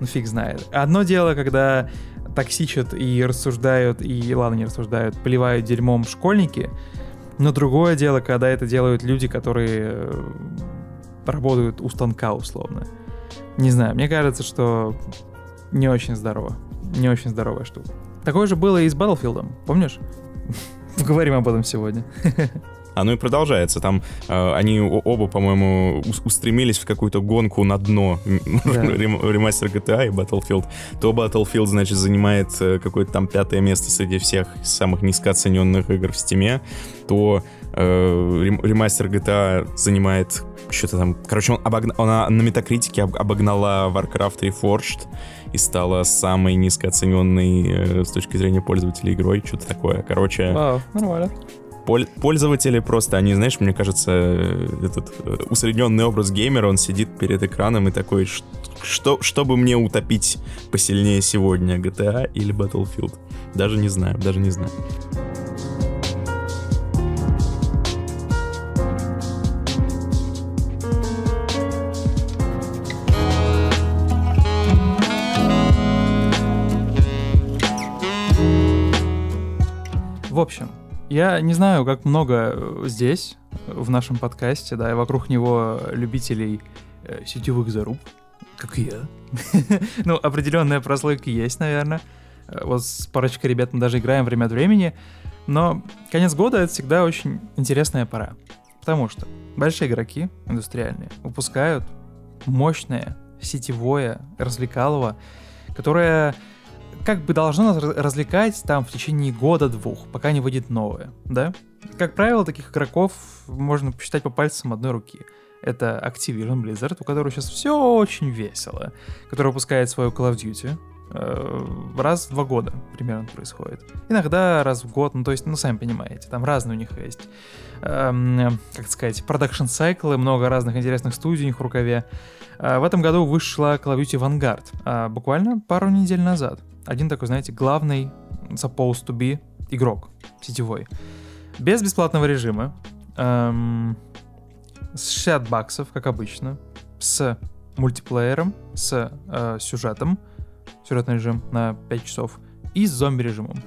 Ну, фиг знает. Одно дело, когда токсичат и рассуждают, и, ладно, не рассуждают, поливают дерьмом школьники, но другое дело, когда это делают люди, которые э, работают у станка условно. Не знаю, мне кажется, что не очень здорово. Не очень здоровая штука. Такое же было и с Battlefield, помнишь? *laughs* Говорим об этом сегодня. *laughs* оно и продолжается. Там э, они оба, по-моему, устремились в какую-то гонку на дно да. *laughs* ремастер GTA и Battlefield. То Battlefield, значит, занимает э, какое-то там пятое место среди всех самых низкооцененных игр в Steam, то э, ремастер GTA занимает что-то там... Короче, он, обогна... она на метакритике обогнала Warcraft Reforged и стала самой низкооцененной э, с точки зрения пользователей игрой. Что-то такое. Короче... Вау, нормально пользователи просто, они, знаешь, мне кажется, э, этот э, усредненный образ геймера, он сидит перед экраном и такой, что, чтобы мне утопить посильнее сегодня, GTA или Battlefield? Даже не знаю, даже не знаю. В общем, я не знаю, как много э, здесь, в нашем подкасте, да, и вокруг него любителей э, сетевых заруб, как и я. *laughs* ну, определенная прослойка есть, наверное. Э, вот с парочкой ребят мы даже играем время от времени. Но конец года — это всегда очень интересная пора. Потому что большие игроки индустриальные выпускают мощное сетевое развлекалово, которое как бы должно нас развлекать там в течение года-двух, пока не выйдет новое, да? Как правило, таких игроков можно посчитать по пальцам одной руки. Это Activision Blizzard, у которого сейчас все очень весело, который выпускает свою Call of Duty, э, раз в два года примерно происходит. Иногда раз в год, ну то есть, ну сами понимаете, там разные у них есть, эм, как сказать, продакшн сайклы, много разных интересных студий у них в рукаве. Э, в этом году вышла Call of Duty Vanguard, э, буквально пару недель назад один такой, знаете, главный supposed to be игрок сетевой. Без бесплатного режима, эм, с 60 баксов, как обычно, с мультиплеером, с э, сюжетом, сюжетный режим на 5 часов, и с зомби-режимом.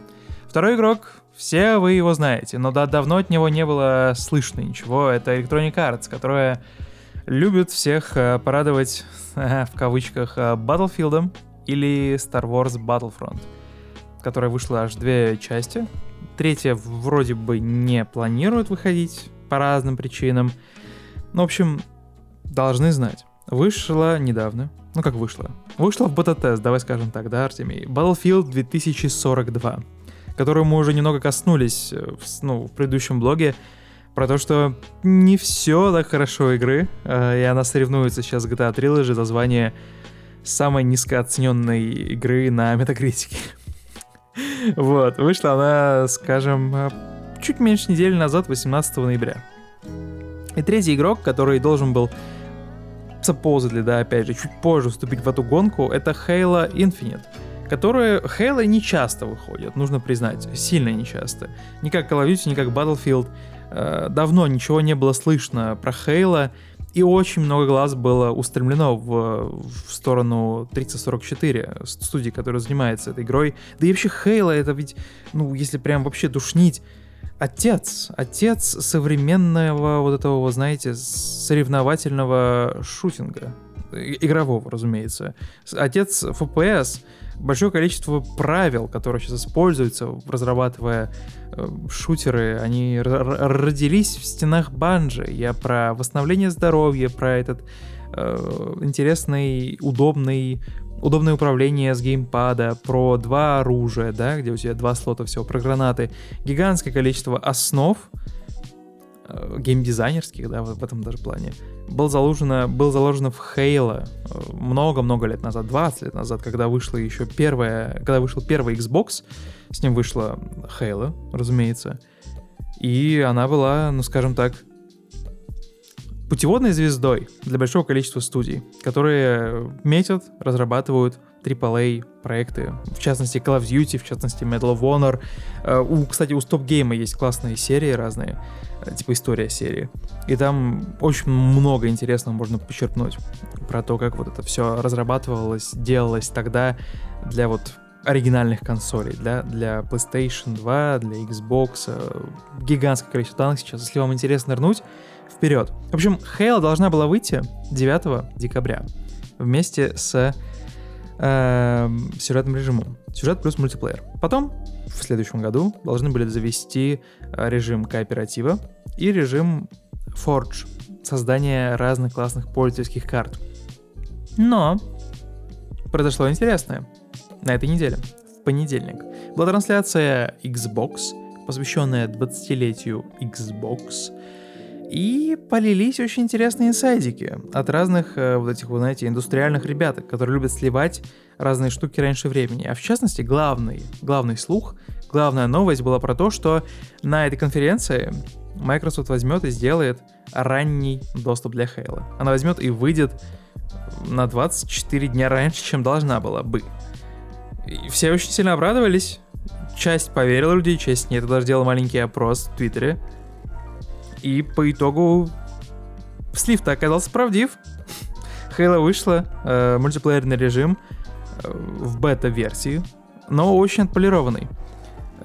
Второй игрок, все вы его знаете, но да, давно от него не было слышно ничего. Это Electronic Arts, которая любит всех э, порадовать, *laughs* в кавычках, э, Battlefield, или Star Wars Battlefront, которая вышла аж две части. Третья вроде бы не планирует выходить по разным причинам. Ну, в общем, должны знать. Вышла недавно. Ну, как вышла? Вышла в бета-тест, давай скажем так, да, Артемий? Battlefield 2042, которую мы уже немного коснулись э, в, ну, в предыдущем блоге, про то, что не все так хорошо игры, э, и она соревнуется сейчас с GTA Trilogy за звание самой низкооцененной игры на метакритике. *laughs* вот, вышла она, скажем, э, чуть меньше недели назад, 18 ноября. И третий игрок, который должен был supposedly, да, опять же, чуть позже вступить в эту гонку, это Halo Infinite, которые Halo не часто выходят, нужно признать, сильно не часто. Ни как Call of Duty, ни как Battlefield. Э, давно ничего не было слышно про Halo, и очень много глаз было устремлено в, в сторону 3044, студии, которая занимается этой игрой. Да и вообще Хейла это ведь, ну, если прям вообще душнить, отец, отец современного вот этого, знаете, соревновательного шутинга. Игрового, разумеется. Отец FPS, большое количество правил, которые сейчас используются, разрабатывая э, шутеры, они родились в стенах банжи. Я про восстановление здоровья, про этот э, интересный, удобный удобное управление с геймпада, про два оружия, да, где у тебя два слота всего, про гранаты, гигантское количество основ, э, геймдизайнерских, да, в, в этом даже плане, был заложено, был заложено в Halo э, много-много лет назад, 20 лет назад, когда вышла еще первая, когда вышел первый Xbox, с ним вышла Halo, разумеется, и она была, ну скажем так, путеводной звездой для большого количества студий, которые метят, разрабатывают AAA проекты, в частности Call of Duty, в частности Medal of Honor. Э, у, кстати, у Stop Game есть классные серии разные, э, типа история серии. И там очень много интересного можно почерпнуть про то, как вот это все разрабатывалось, делалось тогда для вот оригинальных консолей, для, для PlayStation 2, для Xbox. Э, гигантское количество данных сейчас. Если вам интересно нырнуть, вперед. В общем, Halo должна была выйти 9 декабря вместе с э, сюжетным режимом. Сюжет плюс мультиплеер. Потом, в следующем году, должны были завести э, режим кооператива и режим Forge, создание разных классных пользовательских карт. Но произошло интересное на этой неделе, в понедельник. Была трансляция Xbox, посвященная 20-летию Xbox, и полились очень интересные инсайдики от разных э, вот этих, вы знаете, индустриальных ребят, которые любят сливать разные штуки раньше времени. А в частности, главный, главный слух, главная новость была про то, что на этой конференции Microsoft возьмет и сделает ранний доступ для Halo. Она возьмет и выйдет на 24 дня раньше, чем должна была бы. И все очень сильно обрадовались. Часть поверила людей, часть нет. Я даже делал маленький опрос в Твиттере. И по итогу слив-то оказался правдив. Halo вышла, э, мультиплеерный режим э, в бета-версии, но очень отполированный.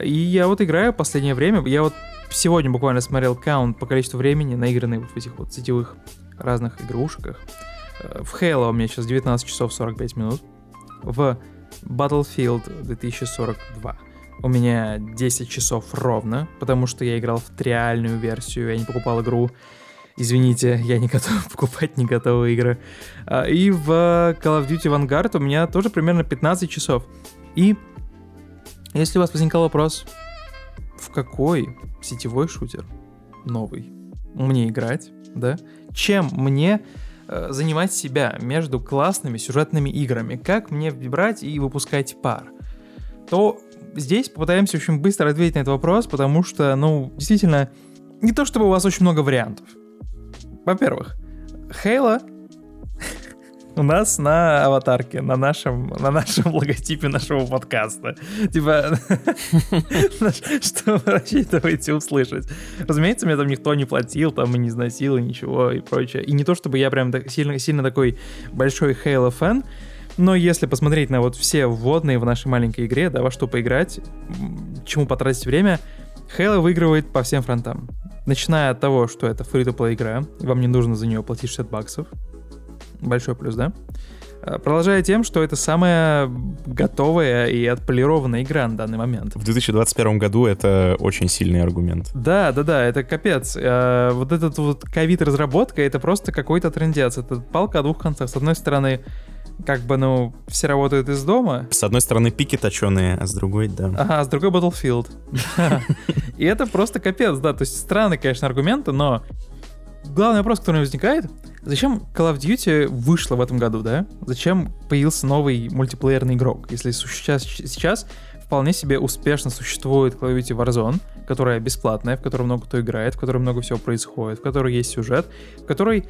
И я вот играю в последнее время, я вот сегодня буквально смотрел каунт по количеству времени наигранный в этих вот сетевых разных игрушках. Э, в Halo у меня сейчас 19 часов 45 минут. В Battlefield 2042 у меня 10 часов ровно, потому что я играл в триальную версию, я не покупал игру. Извините, я не готов *laughs* покупать не готовые игры. А, и в Call of Duty Vanguard у меня тоже примерно 15 часов. И если у вас возникал вопрос, в какой сетевой шутер новый мне играть, да? Чем мне э, занимать себя между классными сюжетными играми? Как мне брать и выпускать пар? То здесь попытаемся очень быстро ответить на этот вопрос, потому что, ну, действительно, не то чтобы у вас очень много вариантов. Во-первых, Хейла у нас на аватарке, на нашем, на нашем *laughs* логотипе нашего подкаста. Типа, *laughs* что вы рассчитываете услышать? Разумеется, мне там никто не платил, там и не износил, и ничего, и прочее. И не то, чтобы я прям сильно, такой большой Хейла фэн, но если посмотреть на вот все вводные в нашей маленькой игре, да, во что поиграть, чему потратить время, Halo выигрывает по всем фронтам. Начиная от того, что это free-to-play игра, вам не нужно за нее платить 60 баксов. Большой плюс, да? А, продолжая тем, что это самая готовая и отполированная игра на данный момент. В 2021 году это очень сильный аргумент. Да, да, да, это капец. А, вот этот вот ковид-разработка, это просто какой-то трендец. Это палка о двух концах. С одной стороны, как бы, ну, все работают из дома. С одной стороны пики точеные, а с другой, да. Ага, а с другой Battlefield. *laughs* И это просто капец, да, то есть странные, конечно, аргументы, но главный вопрос, который возникает, зачем Call of Duty вышла в этом году, да? Зачем появился новый мультиплеерный игрок, если сейчас, сейчас вполне себе успешно существует Call of Duty Warzone, которая бесплатная, в которой много кто играет, в которой много всего происходит, в которой есть сюжет, в которой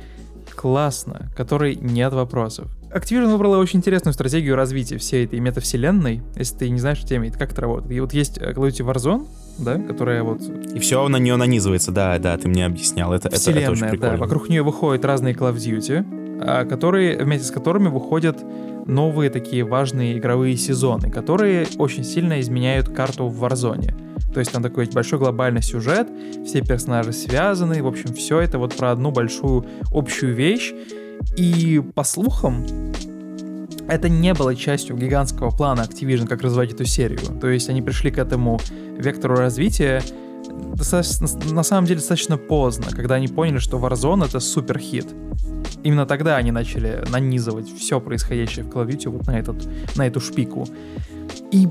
классно, которой нет вопросов. Activision выбрала очень интересную стратегию развития всей этой метавселенной. Если ты не знаешь, теме, как это работает. И вот есть Call of Duty Warzone, да, которая вот... И все на нее нанизывается, да, да, ты мне объяснял. Это, это, это очень прикольно. да. Вокруг нее выходят разные Call of Duty, которые, вместе с которыми выходят новые такие важные игровые сезоны, которые очень сильно изменяют карту в Warzone. То есть там такой большой глобальный сюжет, все персонажи связаны, в общем, все это вот про одну большую общую вещь. И по слухам, это не было частью гигантского плана Activision, как развивать эту серию. То есть они пришли к этому вектору развития на самом деле достаточно поздно, когда они поняли, что Warzone это супер хит. Именно тогда они начали нанизывать все происходящее в Call of Duty вот на, этот, на эту шпику. И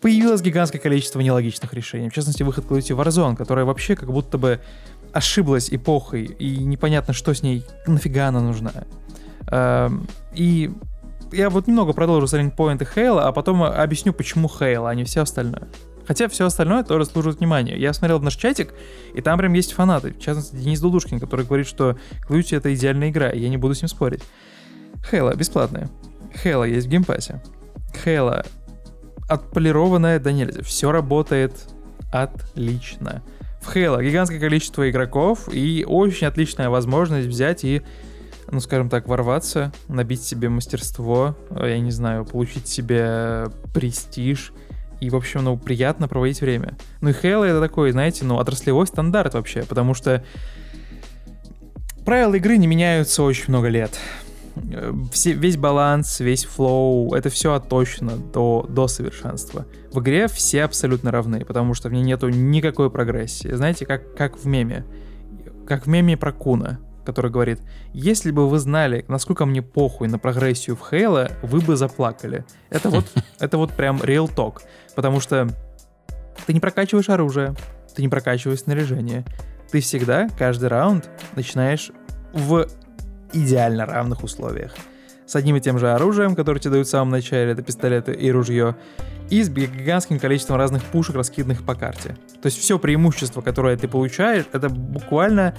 появилось гигантское количество нелогичных решений. В частности, выход Call of Duty Warzone, которая вообще как будто бы ошиблась эпохой, и непонятно, что с ней, нафига она нужна. Эм, и я вот немного продолжу selling поинты Хейла, а потом объясню, почему Хейла, а не все остальное. Хотя все остальное тоже служит вниманию. Я смотрел в наш чатик, и там прям есть фанаты. В частности, Денис Дудушкин, который говорит, что Call это идеальная игра, и я не буду с ним спорить. Halo бесплатная. Halo есть в Game Pass е. Halo отполированная донельзя. Все работает отлично. В Halo гигантское количество игроков и очень отличная возможность взять и, ну скажем так, ворваться, набить себе мастерство, я не знаю, получить себе престиж и, в общем, ну, приятно проводить время. Ну и Halo это такой, знаете, ну, отраслевой стандарт вообще, потому что правила игры не меняются очень много лет. э, все, весь баланс, весь флоу, это все отточено до, до совершенства. В игре все абсолютно равны, потому что в ней нету никакой прогрессии. Знаете, как, как в меме. Как в меме про Куна, который говорит, если бы вы знали, насколько мне похуй на прогрессию в Хейла, вы бы заплакали. Это вот, *laughs* это вот прям real talk. Потому что ты не прокачиваешь оружие, ты не прокачиваешь снаряжение. Ты всегда, каждый раунд, начинаешь в идеально равных условиях. С одним и тем же оружием, которое тебе дают в самом начале, это пистолеты и ружье, и с гигантским количеством разных пушек, раскиданных по карте. То есть все преимущество, которое ты получаешь, это буквально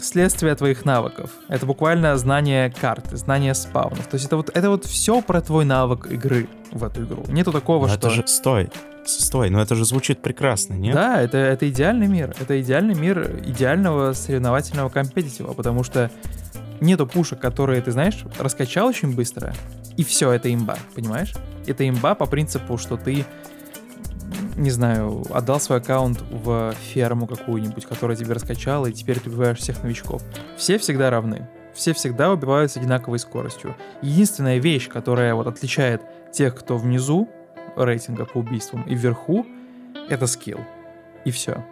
следствие твоих навыков. Это буквально знание карты, знание спаунов. То есть это вот, это вот все про твой навык игры в эту игру. Нету такого, Но что... Это же... Стой, стой, но это же звучит прекрасно, нет? Да, это, это идеальный мир. Это идеальный мир идеального соревновательного компетитива, потому что нету пушек, которые, ты знаешь, раскачал очень быстро, и все, это имба, понимаешь? Это имба по принципу, что ты, не знаю, отдал свой аккаунт в ферму какую-нибудь, которая тебе раскачала, и теперь ты убиваешь всех новичков. Все всегда равны. Все всегда убивают с одинаковой скоростью. Единственная вещь, которая вот отличает тех, кто внизу рейтинга по убийствам, и вверху, это скилл. И все.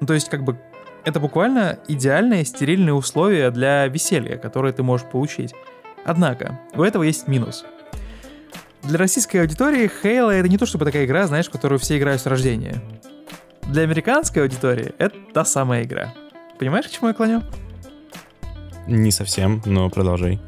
Ну, то есть, как бы, это буквально идеальные стерильные условия для веселья, которые ты можешь получить. Однако, у этого есть минус. Для российской аудитории Halo это не то чтобы такая игра, знаешь, в которую все играют с рождения. Для американской аудитории это та самая игра. Понимаешь, к чему я клоню? Не совсем, но продолжай.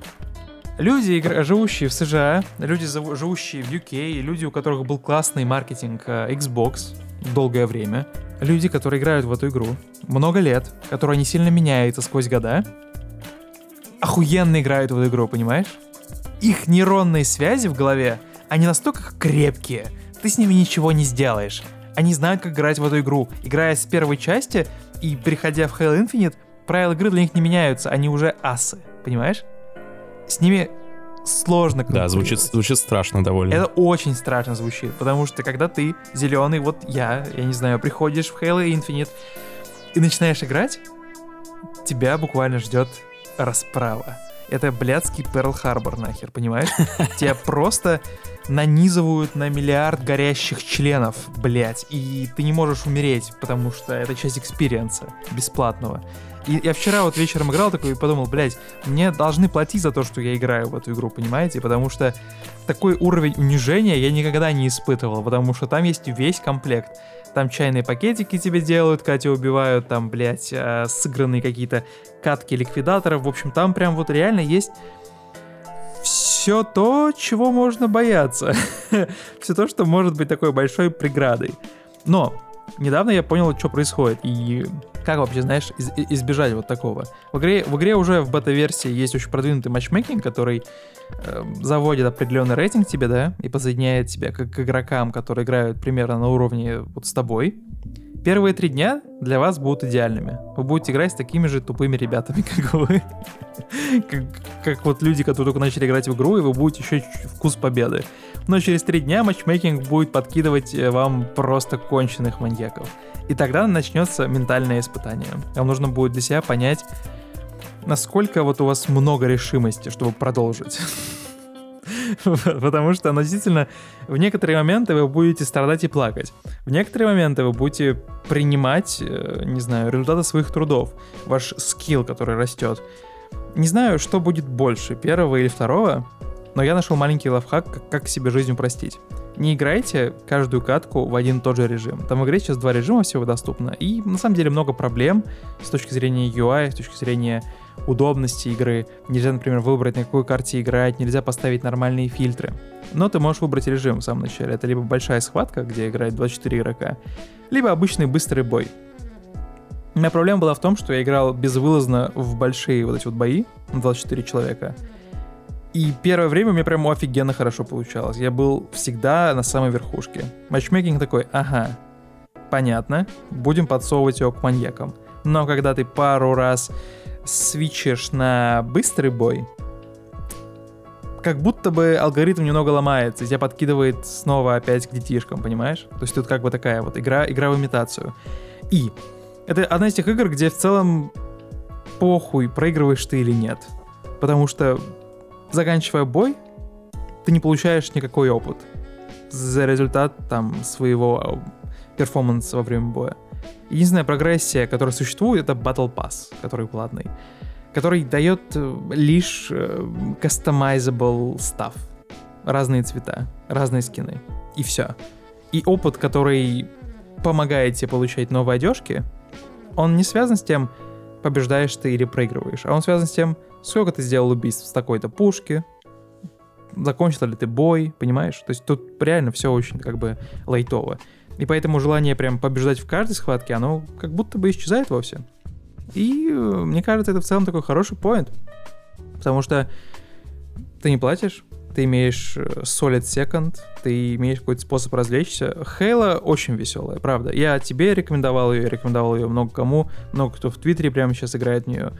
Люди, живущие в США, люди, живущие в UK, люди, у которых был классный маркетинг э, Xbox долгое время, люди, которые играют в эту игру много лет, которая не сильно меняется сквозь года, охуенно играют в эту игру, понимаешь? Их нейронные связи в голове, они настолько крепкие, ты с ними ничего не сделаешь. Они знают, как играть в эту игру. Играя с первой части и переходя в Halo Infinite, правила игры для них не меняются, они уже асы, понимаешь? С ними сложно Да, звучит, звучит страшно довольно. Это очень страшно звучит, потому что когда ты зеленый, вот я, я не знаю, приходишь в Halo Infinite и начинаешь играть, тебя буквально ждет расправа. Это блядский Перл-Харбор нахер, понимаешь? Тебя просто нанизывают на миллиард горящих членов, блядь, и ты не можешь умереть, потому что это часть экспириенса бесплатного. И я вчера вот вечером играл такой и подумал, блядь, мне должны платить за то, что я играю в эту игру, понимаете? Потому что такой уровень унижения я никогда не испытывал, потому что там есть весь комплект. Там чайные пакетики тебе делают, тебя убивают, там, блядь, э, сыгранные какие-то катки ликвидаторов. В общем, там прям вот реально есть все то, чего можно бояться. *laughs* все то, что может быть такой большой преградой. Но недавно я понял, что происходит, и как вообще, знаешь, из- избежать вот такого. В игре, в игре уже в бета-версии есть очень продвинутый матчмейкинг, который э, заводит определенный рейтинг тебе, да, и подсоединяет тебя к, к игрокам, которые играют примерно на уровне вот с тобой. Первые три дня для вас будут идеальными. Вы будете играть с такими же тупыми ребятами, *laughs* как вы. как, как вот люди, которые только начали играть в игру, и вы будете еще вкус победы. Но через три дня матчмейкинг будет подкидывать э, вам просто конченых маньяков. И тогда начнется ментальное испытание. Вам нужно будет для себя понять, насколько вот у вас много решимости, чтобы продолжить. *laughs* Потому что относительно в некоторые моменты вы будете страдать и плакать. В некоторые моменты вы будете принимать, э, не знаю, результаты своих трудов, ваш скилл, который растет. Не знаю, что будет больше, первого или второго, но я нашел маленький лайфхак, как, себе жизнь упростить. Не играйте каждую катку в один и тот же режим. Там в игре сейчас два режима всего доступно, и на самом деле много проблем с точки зрения UI, с точки зрения удобности игры. Нельзя, например, выбрать, на какой карте играть, нельзя поставить нормальные фильтры. Но ты можешь выбрать режим в самом начале. Это либо большая схватка, где играет 24 игрока, либо обычный быстрый бой. У меня проблема была в том, что я играл безвылазно в большие вот эти вот бои, 24 человека. И первое время у меня прям офигенно хорошо получалось. Я был всегда на самой верхушке. Матчмейкинг такой, ага, понятно, будем подсовывать его к маньякам. Но когда ты пару раз свичишь на быстрый бой, как будто бы алгоритм немного ломается, и тебя подкидывает снова опять к детишкам, понимаешь? То есть тут как бы такая вот игра, игра в имитацию. И это одна из тех игр, где в целом похуй, проигрываешь ты или нет. Потому что заканчивая бой, ты не получаешь никакой опыт за результат там своего перформанса во время боя. Единственная прогрессия, которая существует, это Battle Pass, который платный, который дает э, лишь э, customizable stuff. Разные цвета, разные скины. И все. И опыт, который помогает тебе получать новые одежки, он не связан с тем, побеждаешь ты или проигрываешь, а он связан с тем, сколько ты сделал убийств с такой-то пушки, закончил ли ты бой, понимаешь? То есть тут реально все очень как бы лайтово. И поэтому желание прям побеждать в каждой схватке, оно как будто бы исчезает вовсе. И э, мне кажется, это в целом такой хороший поинт. Потому что ты не платишь, ты имеешь э, solid second, ты имеешь какой-то способ развлечься. Хейла очень веселая, правда. Я тебе рекомендовал ее, рекомендовал ее много кому, много кто в Твиттере прямо сейчас играет в нее.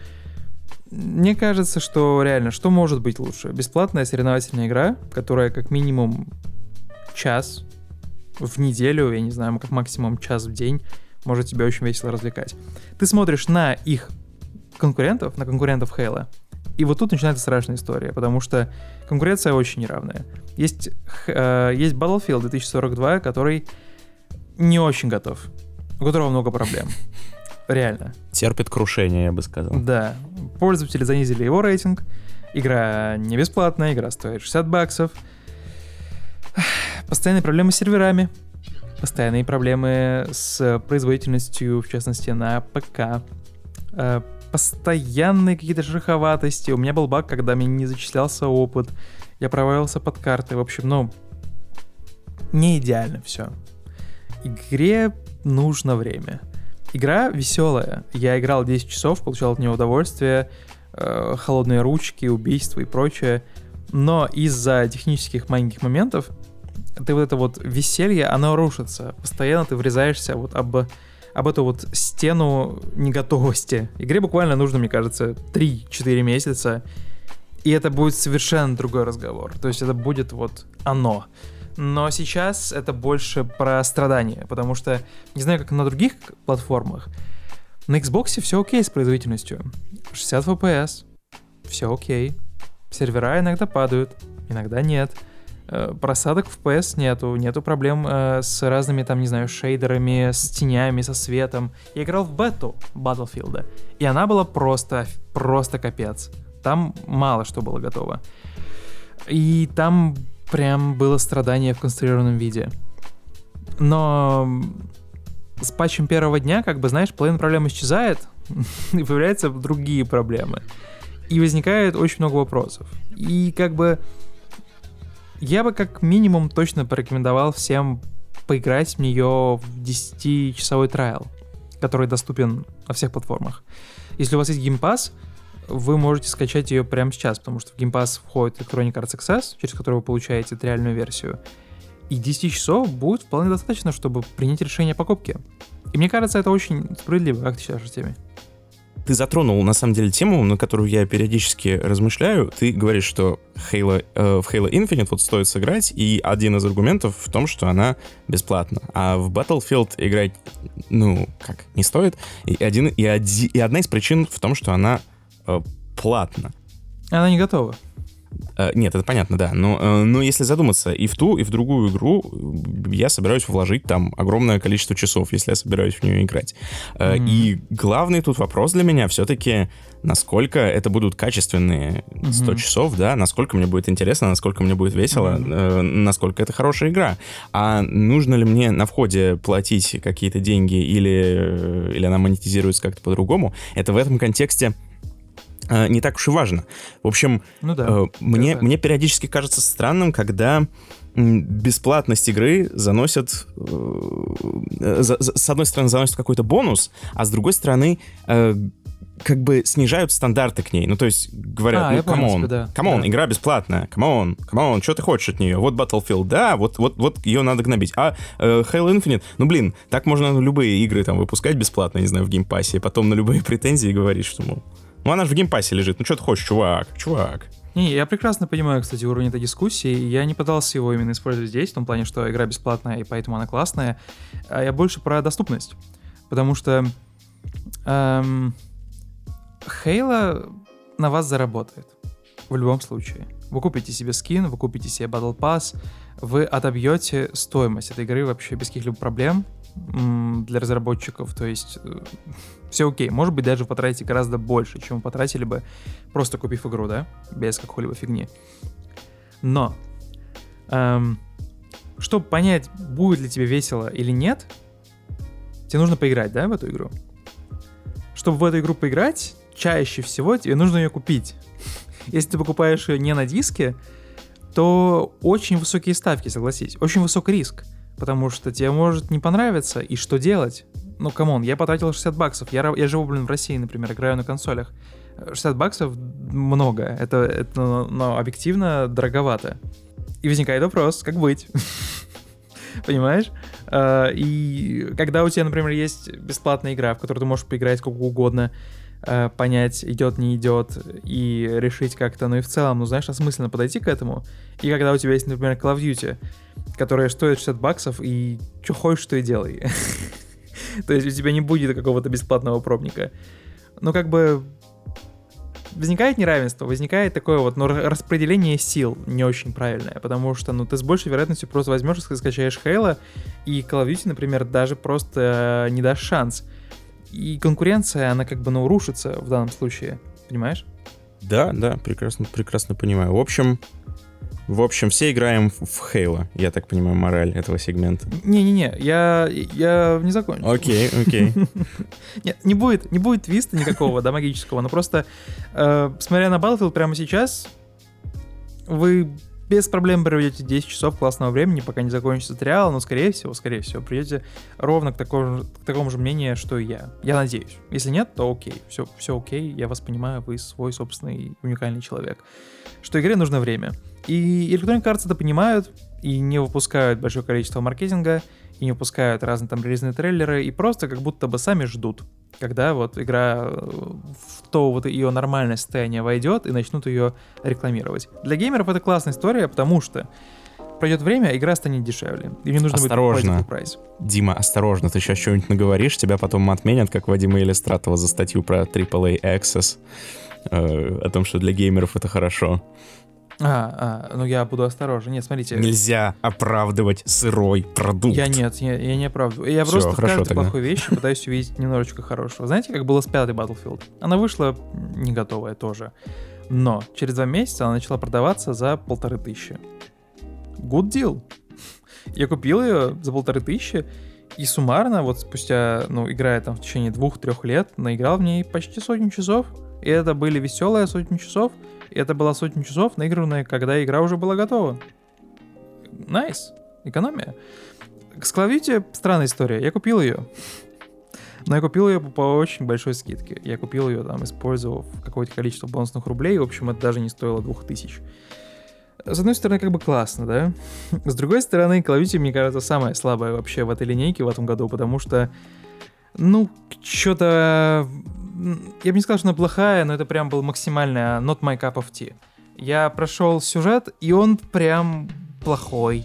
Мне кажется, что реально, что может быть лучше? Бесплатная соревновательная игра, которая как минимум час в неделю, я не знаю, как максимум час в день может тебя очень весело развлекать. Ты смотришь на их конкурентов, на конкурентов Хейла, и вот тут начинается страшная история, потому что конкуренция очень неравная. Есть, э, есть Battlefield 2042, который не очень готов, у которого много проблем. Реально. Терпит крушение, я бы сказал. Да. Пользователи занизили его рейтинг. Игра не бесплатная, игра стоит 60 баксов. Постоянные проблемы с серверами. Постоянные проблемы с производительностью, в частности, на ПК. Э, постоянные какие-то шероховатости. У меня был баг, когда мне не зачислялся опыт. Я провалился под карты. В общем, ну, не идеально все. Игре нужно время. Игра веселая. Я играл 10 часов, получал от нее удовольствие, э, холодные ручки, убийства и прочее. Но из-за технических маленьких моментов ты вот это вот веселье, оно рушится. Постоянно ты врезаешься вот об, об эту вот стену неготовости. Игре буквально нужно, мне кажется, 3-4 месяца, и это будет совершенно другой разговор. То есть это будет вот оно. Но сейчас это больше про страдания, потому что, не знаю, как на других платформах, на Xbox все окей с производительностью. 60 FPS, все окей. Сервера иногда падают, иногда нет. Э, просадок в FPS нету, нету проблем э, с разными там, не знаю, шейдерами, с тенями, со светом. Я играл в бету Battlefield, и она была просто, просто капец. Там мало что было готово. И там прям было страдание в конструированном виде. Но с патчем первого дня, как бы, знаешь, половина проблем исчезает, *laughs* и появляются другие проблемы. И возникает очень много вопросов. И как бы я бы как минимум точно порекомендовал всем поиграть в нее в 10-часовой трайл, который доступен на всех платформах. Если у вас есть Pass, вы можете скачать ее прямо сейчас, потому что в Game Pass входит Electronic Arts Access, через который вы получаете реальную версию. И 10 часов будет вполне достаточно, чтобы принять решение о покупке. И мне кажется, это очень справедливо. Как ты считаешь, теме? Ты затронул, на самом деле, тему, на которую я периодически размышляю. Ты говоришь, что Halo, э, в Halo Infinite вот стоит сыграть, и один из аргументов в том, что она бесплатна. А в Battlefield играть, ну, как, не стоит. И, один, и, один, и одна из причин в том, что она платно. Она не готова. Э, нет, это понятно, да. Но, э, но если задуматься, и в ту, и в другую игру я собираюсь вложить там огромное количество часов, если я собираюсь в нее играть. Mm-hmm. И главный тут вопрос для меня все-таки, насколько это будут качественные 100 mm-hmm. часов, да, насколько мне будет интересно, насколько мне будет весело, mm-hmm. насколько это хорошая игра. А нужно ли мне на входе платить какие-то деньги или, или она монетизируется как-то по-другому? Это в этом контексте Э, не так уж и важно. В общем, ну да, э, мне, мне периодически кажется странным, когда бесплатность игры заносят, э, за, с одной стороны, заносят какой-то бонус, а с другой стороны, э, как бы снижают стандарты к ней. Ну, то есть говорят, а, ну, come on, да. come on, да. игра бесплатная, come on, come on, что ты хочешь от нее? Вот Battlefield, да, вот, вот, вот ее надо гнобить. А э, Halo Infinite, ну, блин, так можно любые игры там выпускать бесплатно, не знаю, в Game Pass е, и потом на любые *laughs* претензии говорить, что, мол, ну она же в Game Pass е лежит. Ну что ты хочешь, чувак? Чувак. Не, я прекрасно понимаю, кстати, уровень этой дискуссии. Я не пытался его именно использовать здесь, в том плане, что игра бесплатная, и поэтому она классная. А я больше про доступность. Потому что эм, Halo на вас заработает. В любом случае. Вы купите себе скин, вы купите себе Battle Pass, вы отобьете стоимость этой игры вообще без каких-либо проблем для разработчиков. То есть э, все окей. Может быть, даже потратите гораздо больше, чем вы потратили бы, просто купив игру, да? Без какой-либо фигни. Но, эм, чтобы понять, будет ли тебе весело или нет, тебе нужно поиграть, да, в эту игру? Чтобы в эту игру поиграть, чаще всего тебе нужно ее купить. Если ты покупаешь ее не на диске, то очень высокие ставки, согласись. Очень высокий риск. Потому что тебе может не понравиться, и что делать? Ну, come on, я потратил 60 баксов. Я, я живу, блин, в России, например, играю на консолях. 60 баксов много. Это, это но, но объективно дороговато. И возникает вопрос, как быть? *laughs* Понимаешь? А, и когда у тебя, например, есть бесплатная игра, в которую ты можешь поиграть сколько угодно, а, понять, идет, не идет, и решить как-то, ну и в целом, ну знаешь, осмысленно подойти к этому. И когда у тебя есть, например, Call of Duty, которая стоит 60 баксов, и что хочешь, что и делай. *laughs* То есть у тебя не будет какого-то бесплатного пробника. Ну, как бы возникает неравенство, возникает такое вот, ну, распределение сил не очень правильное, потому что, ну, ты с большей вероятностью просто возьмешь и скачаешь Хейла, и Call of Duty, например, даже просто не дашь шанс. И конкуренция, она как бы, ну, рушится в данном случае, понимаешь? Да, да, прекрасно, прекрасно понимаю. В общем, в общем, все играем в Хейла, я так понимаю, мораль этого сегмента. Не-не-не, я, я не закончил. Окей, окей. *laughs* Нет, не будет, не будет твиста никакого, да, магического, но просто, э, смотря на Battlefield прямо сейчас, вы без проблем проведете 10 часов классного времени, пока не закончится триал, но, скорее всего, скорее всего, придете ровно к такому, к такому же мнению, что и я. Я надеюсь. Если нет, то окей, все, все окей, я вас понимаю, вы свой собственный уникальный человек. Что игре нужно время. И Electronic Arts это понимают и не выпускают большое количество маркетинга, и не выпускают разные там релизные трейлеры, и просто как будто бы сами ждут, когда вот игра э, в то вот ее нормальное состояние войдет и начнут ее рекламировать. Для геймеров это классная история, потому что пройдет время, игра станет дешевле. И не нужно осторожно. будет прайс. Дима, осторожно, ты сейчас что-нибудь наговоришь, тебя потом отменят, как Вадима Иллистратова за статью про AAA Access, э, о том, что для геймеров это хорошо. А, а, ну я буду осторожен. Нет, смотрите. Нельзя оправдывать сырой продукт. Я нет, я, я не оправдываю. Я Все, просто в каждой тогда. плохой вещи пытаюсь увидеть немножечко хорошего. Знаете, как было с пятой Battlefield? Она вышла не готовая тоже. Но через два месяца она начала продаваться за полторы тысячи. Good deal. Я купил ее за полторы тысячи, и суммарно, вот спустя, ну, играя там в течение двух-трех лет, наиграл в ней почти сотню часов. И это были веселые сотни часов, это была сотня часов, наигранная, когда игра уже была готова. Nice. Nice. Экономия. С Call странная история. Я купил ее. *laughs* Но я купил ее по очень большой скидке. Я купил ее, там, использовав какое-то количество бонусных рублей. В общем, это даже не стоило 2000. С одной стороны, как бы классно, да? *laughs* С другой стороны, Call мне кажется, самая слабая вообще в этой линейке в этом году, потому что, ну, что-то я бы не сказал, что она плохая, но это прям был максимально not my cup of tea. Я прошел сюжет, и он прям плохой.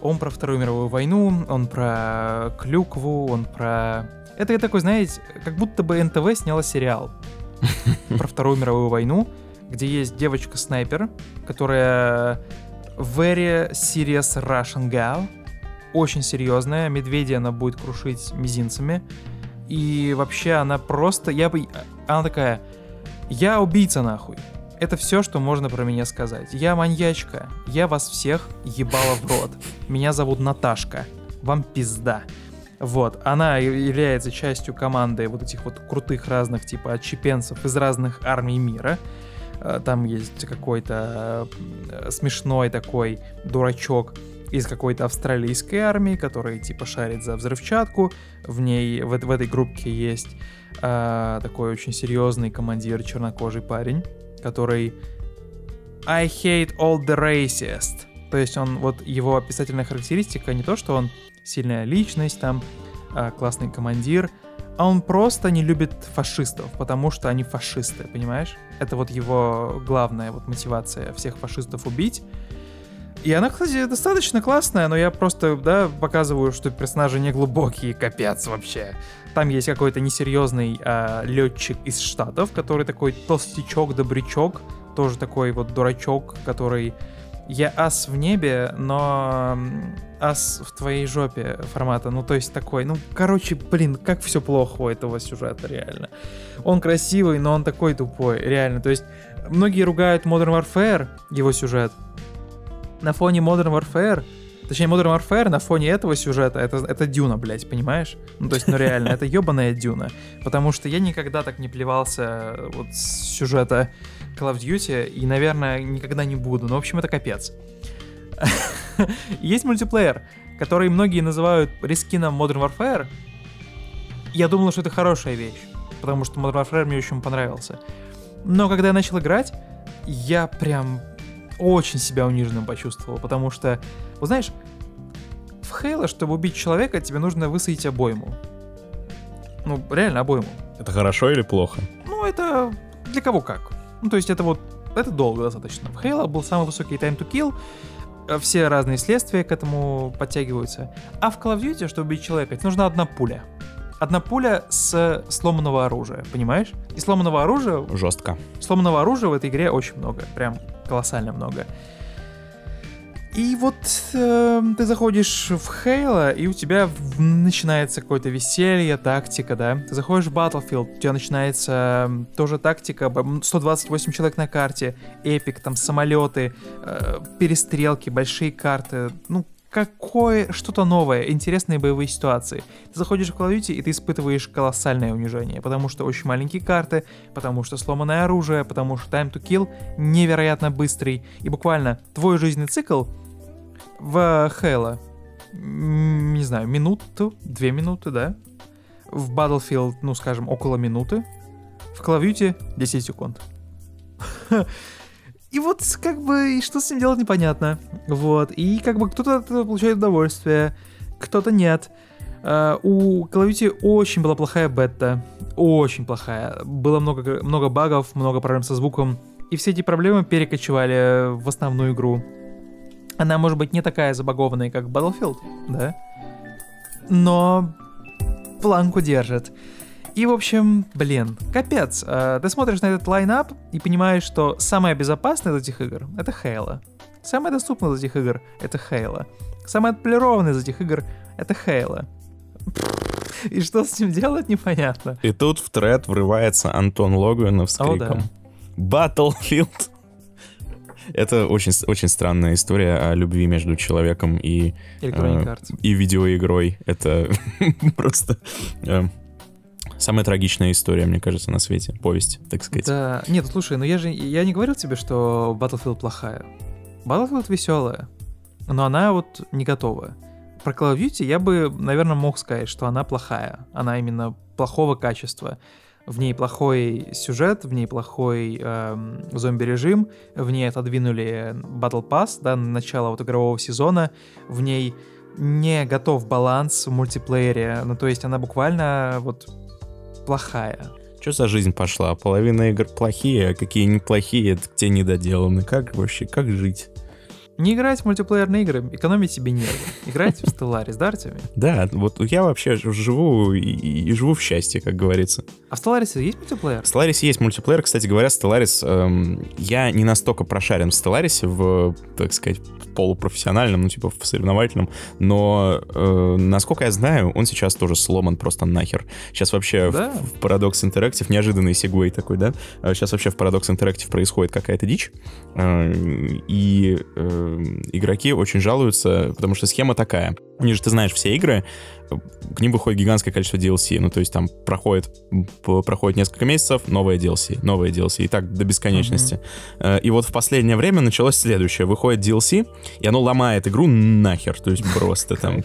Он про Вторую мировую войну, он про клюкву, он про... Это такой, знаете, как будто бы НТВ сняла сериал *laughs* про Вторую мировую войну, где есть девочка-снайпер, которая very serious Russian gal, очень серьезная, медведя она будет крушить мизинцами, и вообще она просто... Я бы... Она такая... Я убийца нахуй. Это все, что можно про меня сказать. Я маньячка. Я вас всех ебала в рот. Меня зовут Наташка. Вам пизда. Вот, она является частью команды вот этих вот крутых разных типа отчепенцев из разных армий мира. Э, там есть какой-то э, смешной такой дурачок, из какой-то австралийской армии, который типа шарит за взрывчатку. В ней, в, в этой группке есть э, такой очень серьезный командир, чернокожий парень, который I hate all the racist. То есть он, вот его описательная характеристика не то, что он сильная личность, там, э, классный командир, а он просто не любит фашистов, потому что они фашисты, понимаешь? Это вот его главная вот мотивация всех фашистов убить. И она, кстати, достаточно классная, но я просто, да, показываю, что персонажи не глубокие, капец вообще. Там есть какой-то несерьезный а, летчик из Штатов, который такой толстячок, добрячок, тоже такой вот дурачок, который я ас в небе, но ас в твоей жопе формата. Ну, то есть такой, ну, короче, блин, как все плохо у этого сюжета, реально. Он красивый, но он такой тупой, реально. То есть многие ругают Modern Warfare, его сюжет. На фоне Modern Warfare Точнее, Modern Warfare на фоне этого сюжета, это, это Дюна, блядь, понимаешь? Ну, то есть, ну реально, это ебаная Дюна. Потому что я никогда так не плевался вот с сюжета Call of Duty, и, наверное, никогда не буду. Но, в общем, это капец. Есть мультиплеер, который многие называют рискином Modern Warfare. Я думал, что это хорошая вещь, потому что Modern Warfare мне очень понравился. Но когда я начал играть, я прям очень себя униженным почувствовал, потому что, вот знаешь, в Halo, чтобы убить человека, тебе нужно высадить обойму. Ну, реально обойму. Это хорошо или плохо? Ну, это для кого как. Ну, то есть это вот, это долго достаточно. В Halo был самый высокий time to kill, э, все разные следствия к этому подтягиваются. А в Call of Duty, чтобы убить человека, тебе нужна одна пуля. Одна пуля с сломанного оружия, понимаешь? И сломанного оружия... Жестко. Сломанного оружия в этой игре очень много, прям колоссально много. И вот э, ты заходишь в Хейла, и у тебя начинается какое-то веселье, тактика, да. Ты заходишь в Battlefield, у тебя начинается тоже тактика, 128 человек на карте, эпик, там самолеты, э, перестрелки, большие карты. Ну, какое что-то новое, интересные боевые ситуации. Ты заходишь в Call of Duty, и ты испытываешь колоссальное унижение, потому что очень маленькие карты, потому что сломанное оружие, потому что time to kill невероятно быстрый, и буквально твой жизненный цикл в Halo, не знаю, минуту, две минуты, да? В Battlefield, ну, скажем, около минуты. В Call of Duty 10 секунд. *laughs* И вот как бы, и что с ним делать непонятно. Вот. И как бы кто-то получает удовольствие, кто-то нет. Uh, у Call of Duty очень была плохая бета. Очень плохая. Было много, много багов, много проблем со звуком. И все эти проблемы перекочевали в основную игру. Она может быть не такая забагованная, как Battlefield, да? Но планку держит. И, в общем, блин, капец. Э, ты смотришь на этот лайнап и понимаешь, что самое безопасное из этих игр — это Halo. Самое доступное из этих игр — это Halo. Самое отполированное из этих игр — это Halo. *laughs* И что с ним делать, непонятно. И тут в тред врывается Антон Логвинов с криком. Battlefield. *laughs* Это очень, очень странная история о любви между человеком и, э, и видеоигрой. Это *laughs* просто... Э, Самая трагичная история, мне кажется, на свете. Повесть, так сказать. Да. Нет, слушай, ну я же я не говорил тебе, что Battlefield плохая. Battlefield веселая, но она вот не готова. Про Call of Duty я бы, наверное, мог сказать, что она плохая. Она именно плохого качества. В ней плохой сюжет, в ней плохой эм, зомби-режим, в ней отодвинули Battle Pass, да, начало вот игрового сезона, в ней не готов баланс в мультиплеере, ну то есть она буквально вот плохая. Что за жизнь пошла? Половина игр плохие, а какие неплохие, это те недоделаны. Как вообще, как жить? Не играть в мультиплеерные игры, экономить себе нервы. Играть в Stellaris, да, Артемий? Да, вот я вообще живу и, и живу в счастье, как говорится. А в Stellaris есть мультиплеер? В Stellaris есть мультиплеер. Кстати говоря, Stellaris... Эм, я не настолько прошарен в Stellaris, в, так сказать, полупрофессиональном, ну, типа, в соревновательном, но, э, насколько я знаю, он сейчас тоже сломан просто нахер. Сейчас вообще да? в, в Paradox Interactive, неожиданный сегвей такой, да? Сейчас вообще в Paradox Interactive происходит какая-то дичь, э, и э, игроки очень жалуются, потому что схема такая. У них же, ты знаешь, все игры, к ним выходит гигантское количество DLC. Ну, то есть там проходит, проходит несколько месяцев, новое DLC, новое DLC, и так до бесконечности. Mm-hmm. И вот в последнее время началось следующее. Выходит DLC, и оно ломает игру нахер. То есть просто там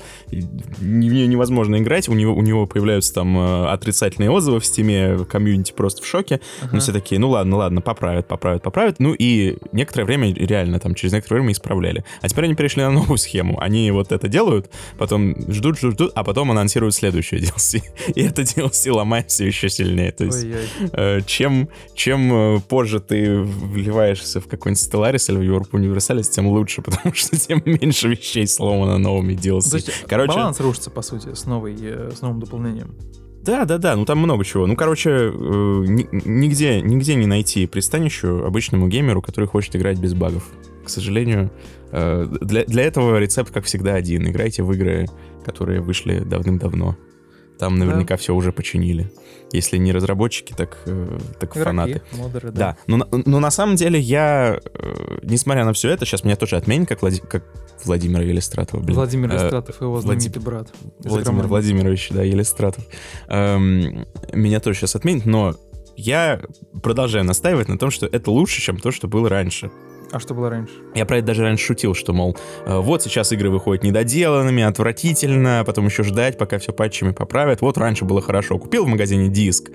невозможно играть. У него, у него появляются там э, отрицательные отзывы в Steam е, комьюнити просто в шоке. Uh-huh. Ну, все такие, ну ладно, ладно, поправят, поправят, поправят. Ну и некоторое время реально там через некоторое время исправляли. А теперь они перешли на новую схему. Они вот это делают, потом ждут, ждут, ждут, а потом потом анонсируют следующее *laughs* DLC. И это DLC ломается еще сильнее. То есть, э, чем, чем э, позже ты вливаешься в какой-нибудь Stellaris или в Europe Universalis, тем лучше, *laughs* потому что тем меньше вещей сломано новыми DLC. То есть Короче, баланс рушится, по сути, с, новой, э, с новым дополнением. Да, да, да, ну там много чего. Ну, короче, э, нигде, нигде не найти пристанищу обычному геймеру, который хочет играть без багов. К сожалению, э, для, для этого рецепт, как всегда, один. Играйте в игры, которые вышли давным-давно. Там наверняка да. все уже починили. Если не разработчики, так, э, так Игроки, фанаты. Модеры, да. да. Но, но на самом деле я, э, несмотря на все это, сейчас меня тоже отменят, как, Влади... как Владимир Елистратов. Блин. Владимир Елистратов, его знаменитый Влад... брат. Владимир Владимирович, да, Елистратов. Эм, меня тоже сейчас отменят, но я продолжаю настаивать на том, что это лучше, чем то, что было раньше. А что было раньше? Я про это даже раньше шутил, что, мол, э, вот сейчас игры выходят недоделанными, отвратительно, потом еще ждать, пока все патчами поправят. Вот раньше было хорошо. Купил в магазине диск,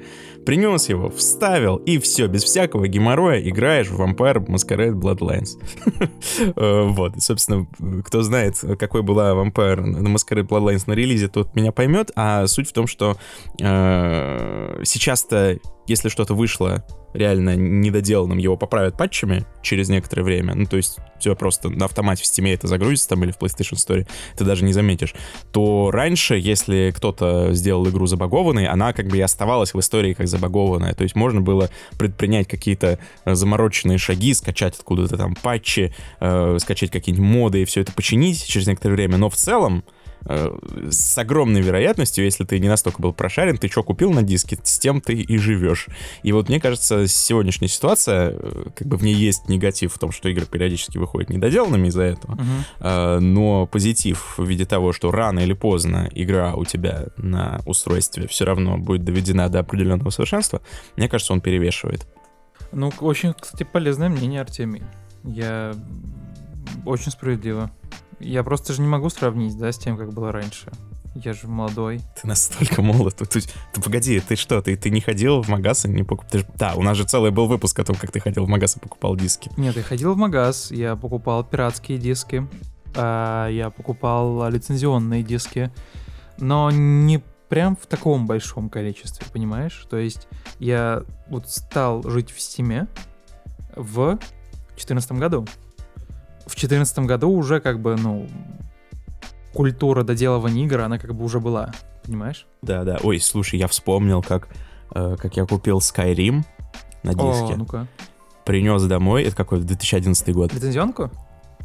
принес его, вставил, и все, без всякого геморроя играешь в Vampire Masquerade Bloodlines. *laughs* Э, вот, собственно, кто знает, какой была Vampire Masquerade Bloodlines на релизе, тот меня поймет, а суть в том, что э, сейчас-то если что-то вышло реально недоделанным, его поправят патчами через некоторое время, ну, то есть все просто на автомате в Steam это загрузится там или в PlayStation Store, ты даже не заметишь, то раньше, если кто-то сделал игру забагованной, она как бы и оставалась в истории как забагованная, то есть можно было предпринять какие-то э, замороченные шаги, скачать откуда-то там патчи, э, скачать какие-нибудь моды и все это починить через некоторое время, но в целом с огромной вероятностью, если ты не настолько был прошарен, ты что купил на диске, с тем ты и живешь. И вот мне кажется, сегодняшняя ситуация, э, как бы в ней есть негатив в том, что игры периодически выходят недоделанными из-за этого, uh-huh. но позитив в виде того, что рано или поздно игра у тебя на устройстве все равно будет доведена до определенного совершенства, мне кажется, он перевешивает. Ну, очень, кстати, полезное мнение, Артемий. Я очень справедливо. Я просто же не могу сравнить, да, с тем, как было раньше. Я же молодой. Ты настолько молод. Ты, ты, ты погоди, ты что, ты, ты не ходил в магаз и не покупал? Да, у нас же целый был выпуск о том, как ты ходил в магаз и покупал диски. Нет, я ходил в магаз, я покупал пиратские диски, а, я покупал лицензионные диски, но не прям в таком большом количестве, понимаешь? То есть я вот стал жить в Стиме в 2014 году в 2014 году уже как бы, ну, культура доделывания игр, она как бы уже была, понимаешь? Да, да. Ой, слушай, я вспомнил, как, э, как я купил Skyrim на диске. О, ну-ка. Принес домой, это какой, 2011 год. Лицензионку?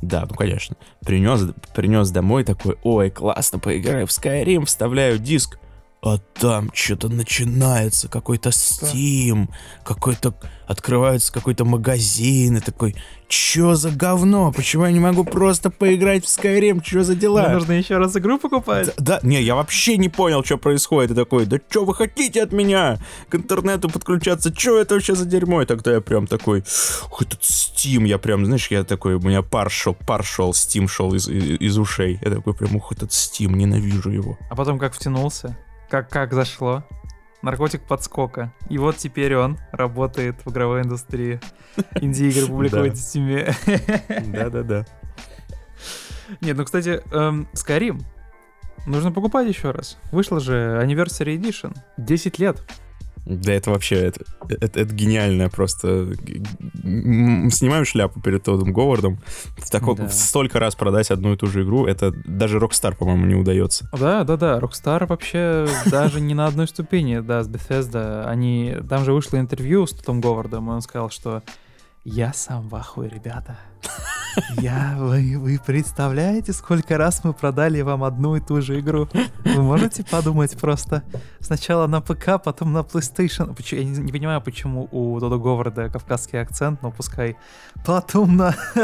Да, ну конечно. Принес, принес домой такой, ой, классно, поиграю в Skyrim, вставляю диск а там что-то начинается, какой-то Steam, какой-то открывается какой-то магазин, и такой, чё за говно, почему я не могу просто поиграть в Skyrim, чё за дела? Мне нужно еще раз игру покупать? Да, да, не, я вообще не понял, что происходит, и такой, да чё вы хотите от меня? К интернету подключаться, чё это вообще за дерьмо? И тогда я прям такой, этот Steam, я прям, знаешь, я такой, у меня пар шел, пар шел, Steam шел из, из, из ушей, я такой прям, ух, этот Steam, ненавижу его. А потом как втянулся? Как, как зашло. Наркотик подскока. И вот теперь он работает в игровой индустрии. Инди-игры *laughs* публикует в Steam. Да-да-да. Нет, ну, кстати, эм, Skyrim нужно покупать еще раз. Вышла же Anniversary Edition. 10 лет. Да это вообще, это, это, это гениально просто. Снимаю шляпу перед Тодом Говардом. В тако, да. Столько раз продать одну и ту же игру, это даже Rockstar, по-моему, не удается. Да, да, да. Rockstar вообще даже не на одной ступени, да, с Bethesda. Они... Там же вышло интервью с Тодом Говардом, и он сказал, что я сам в ахуе, ребята. Я, вы, вы представляете, сколько раз мы продали вам одну и ту же игру? Вы можете подумать просто сначала на ПК, потом на PlayStation. Я не, не понимаю, почему у Додо Говарда кавказский акцент, но пускай. Потом на, *laughs*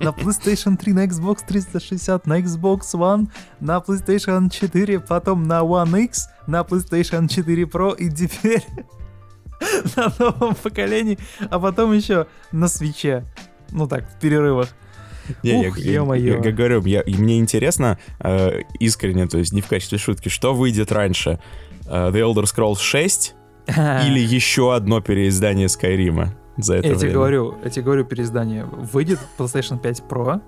на PlayStation 3, на Xbox 360, на Xbox One, на PlayStation 4, потом на One X, на PlayStation 4 Pro и теперь *laughs* на новом поколении, а потом еще на свече. Ну так, в перерывах. Не, Ух, я, я, я, говорю, я, мне интересно э, искренне, то есть не в качестве шутки, что выйдет раньше? Э, The Elder Scrolls 6 *laughs* или еще одно переиздание Скайрима за это я время? тебе говорю, я тебе говорю переиздание. Выйдет PlayStation 5 Pro,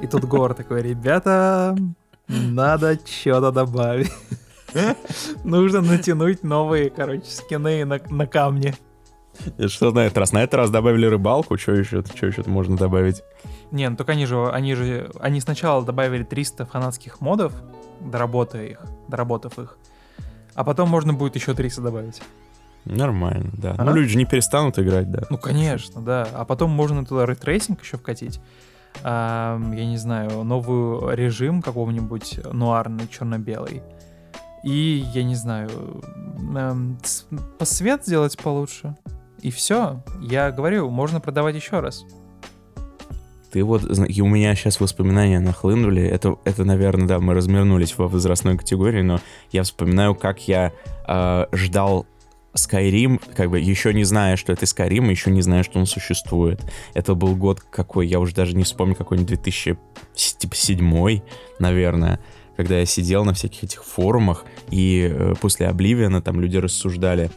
и тут Гор такой, ребята, надо что-то добавить. *laughs* Нужно натянуть новые, короче, скины на, на камне. Что на этот раз? На этот раз добавили рыбалку, что еще, что еще можно добавить? Не, ну только они же, они же, они сначала добавили 300 фанатских модов, доработав их, доработав их. А потом можно будет еще 300 добавить. Нормально, да. А? Ну, люди же не перестанут играть, да. Ну, конечно, да. А потом можно туда ray tracing еще вкатить. А, я не знаю, новый режим какого-нибудь нуарный, черно-белый. И, я не знаю, по свет сделать получше. И все. Я говорю, можно продавать еще раз. Ты вот, и у меня сейчас воспоминания нахлынули. Это, это, наверное, да, мы разминулись в возрастной категории, но я вспоминаю, как я э, ждал Skyrim, как бы еще не зная, что это Skyrim, еще не зная, что он существует. Это был год какой, я уже даже не вспомню, какой-нибудь 2007, наверное, когда я сидел на всяких этих форумах, и э, после Обливиана там люди рассуждали,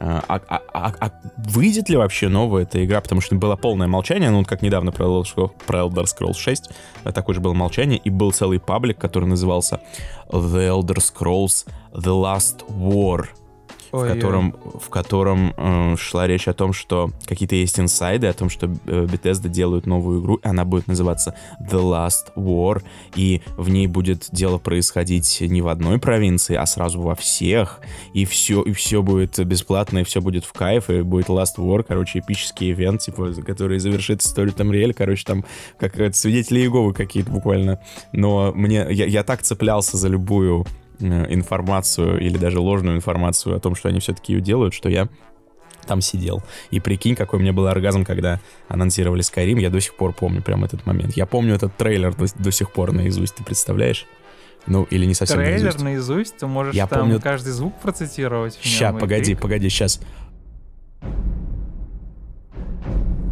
а, а- а- а- выйдет ли вообще новая эта игра? Потому что было полное молчание, ну, как недавно про Elder Scrolls, про Elder Scrolls 6, а, такое же было молчание, и был целый паблик, который назывался The Elder Scrolls The Last War, в котором, в котором э, шла речь о том, что какие-то есть инсайды, о том, что э, Bethesda делают новую игру, и она будет называться The Last War, и в ней будет дело происходить не в одной провинции, а сразу во всех, и все, и все будет бесплатно, и все будет в кайф, и будет Last War, короче, эпический ивент, типа, который завершит историю там Тамриэль, короче, там как это, свидетели Иеговы какие-то буквально. Но мне, я, я так цеплялся за любую э, информацию или даже ложную информацию о том, что они все-таки ее делают, что я там сидел. И прикинь, какой у меня был оргазм, когда анонсировали Skyrim, я до сих пор помню прям этот момент. Я помню этот трейлер до, до сих пор наизусть, ты представляешь? Ну, или не совсем Трейлер наизусть. наизусть, ты можешь Я там помню- каждый звук процитировать. Ща, и погоди, крик. погоди, сейчас.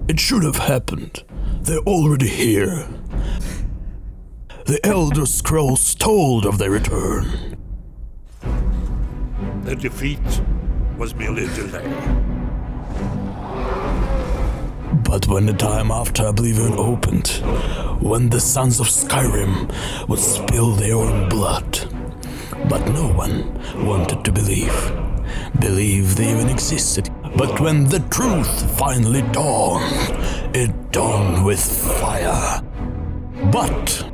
It should have happened. They're already here. The Elder Scrolls told of their return. The defeat was merely a delay. But when the time after Oblivion opened, when the sons of Skyrim would spill their own blood, but no one wanted to believe. Believe they even existed. But when the truth finally dawned, it dawned with fire. But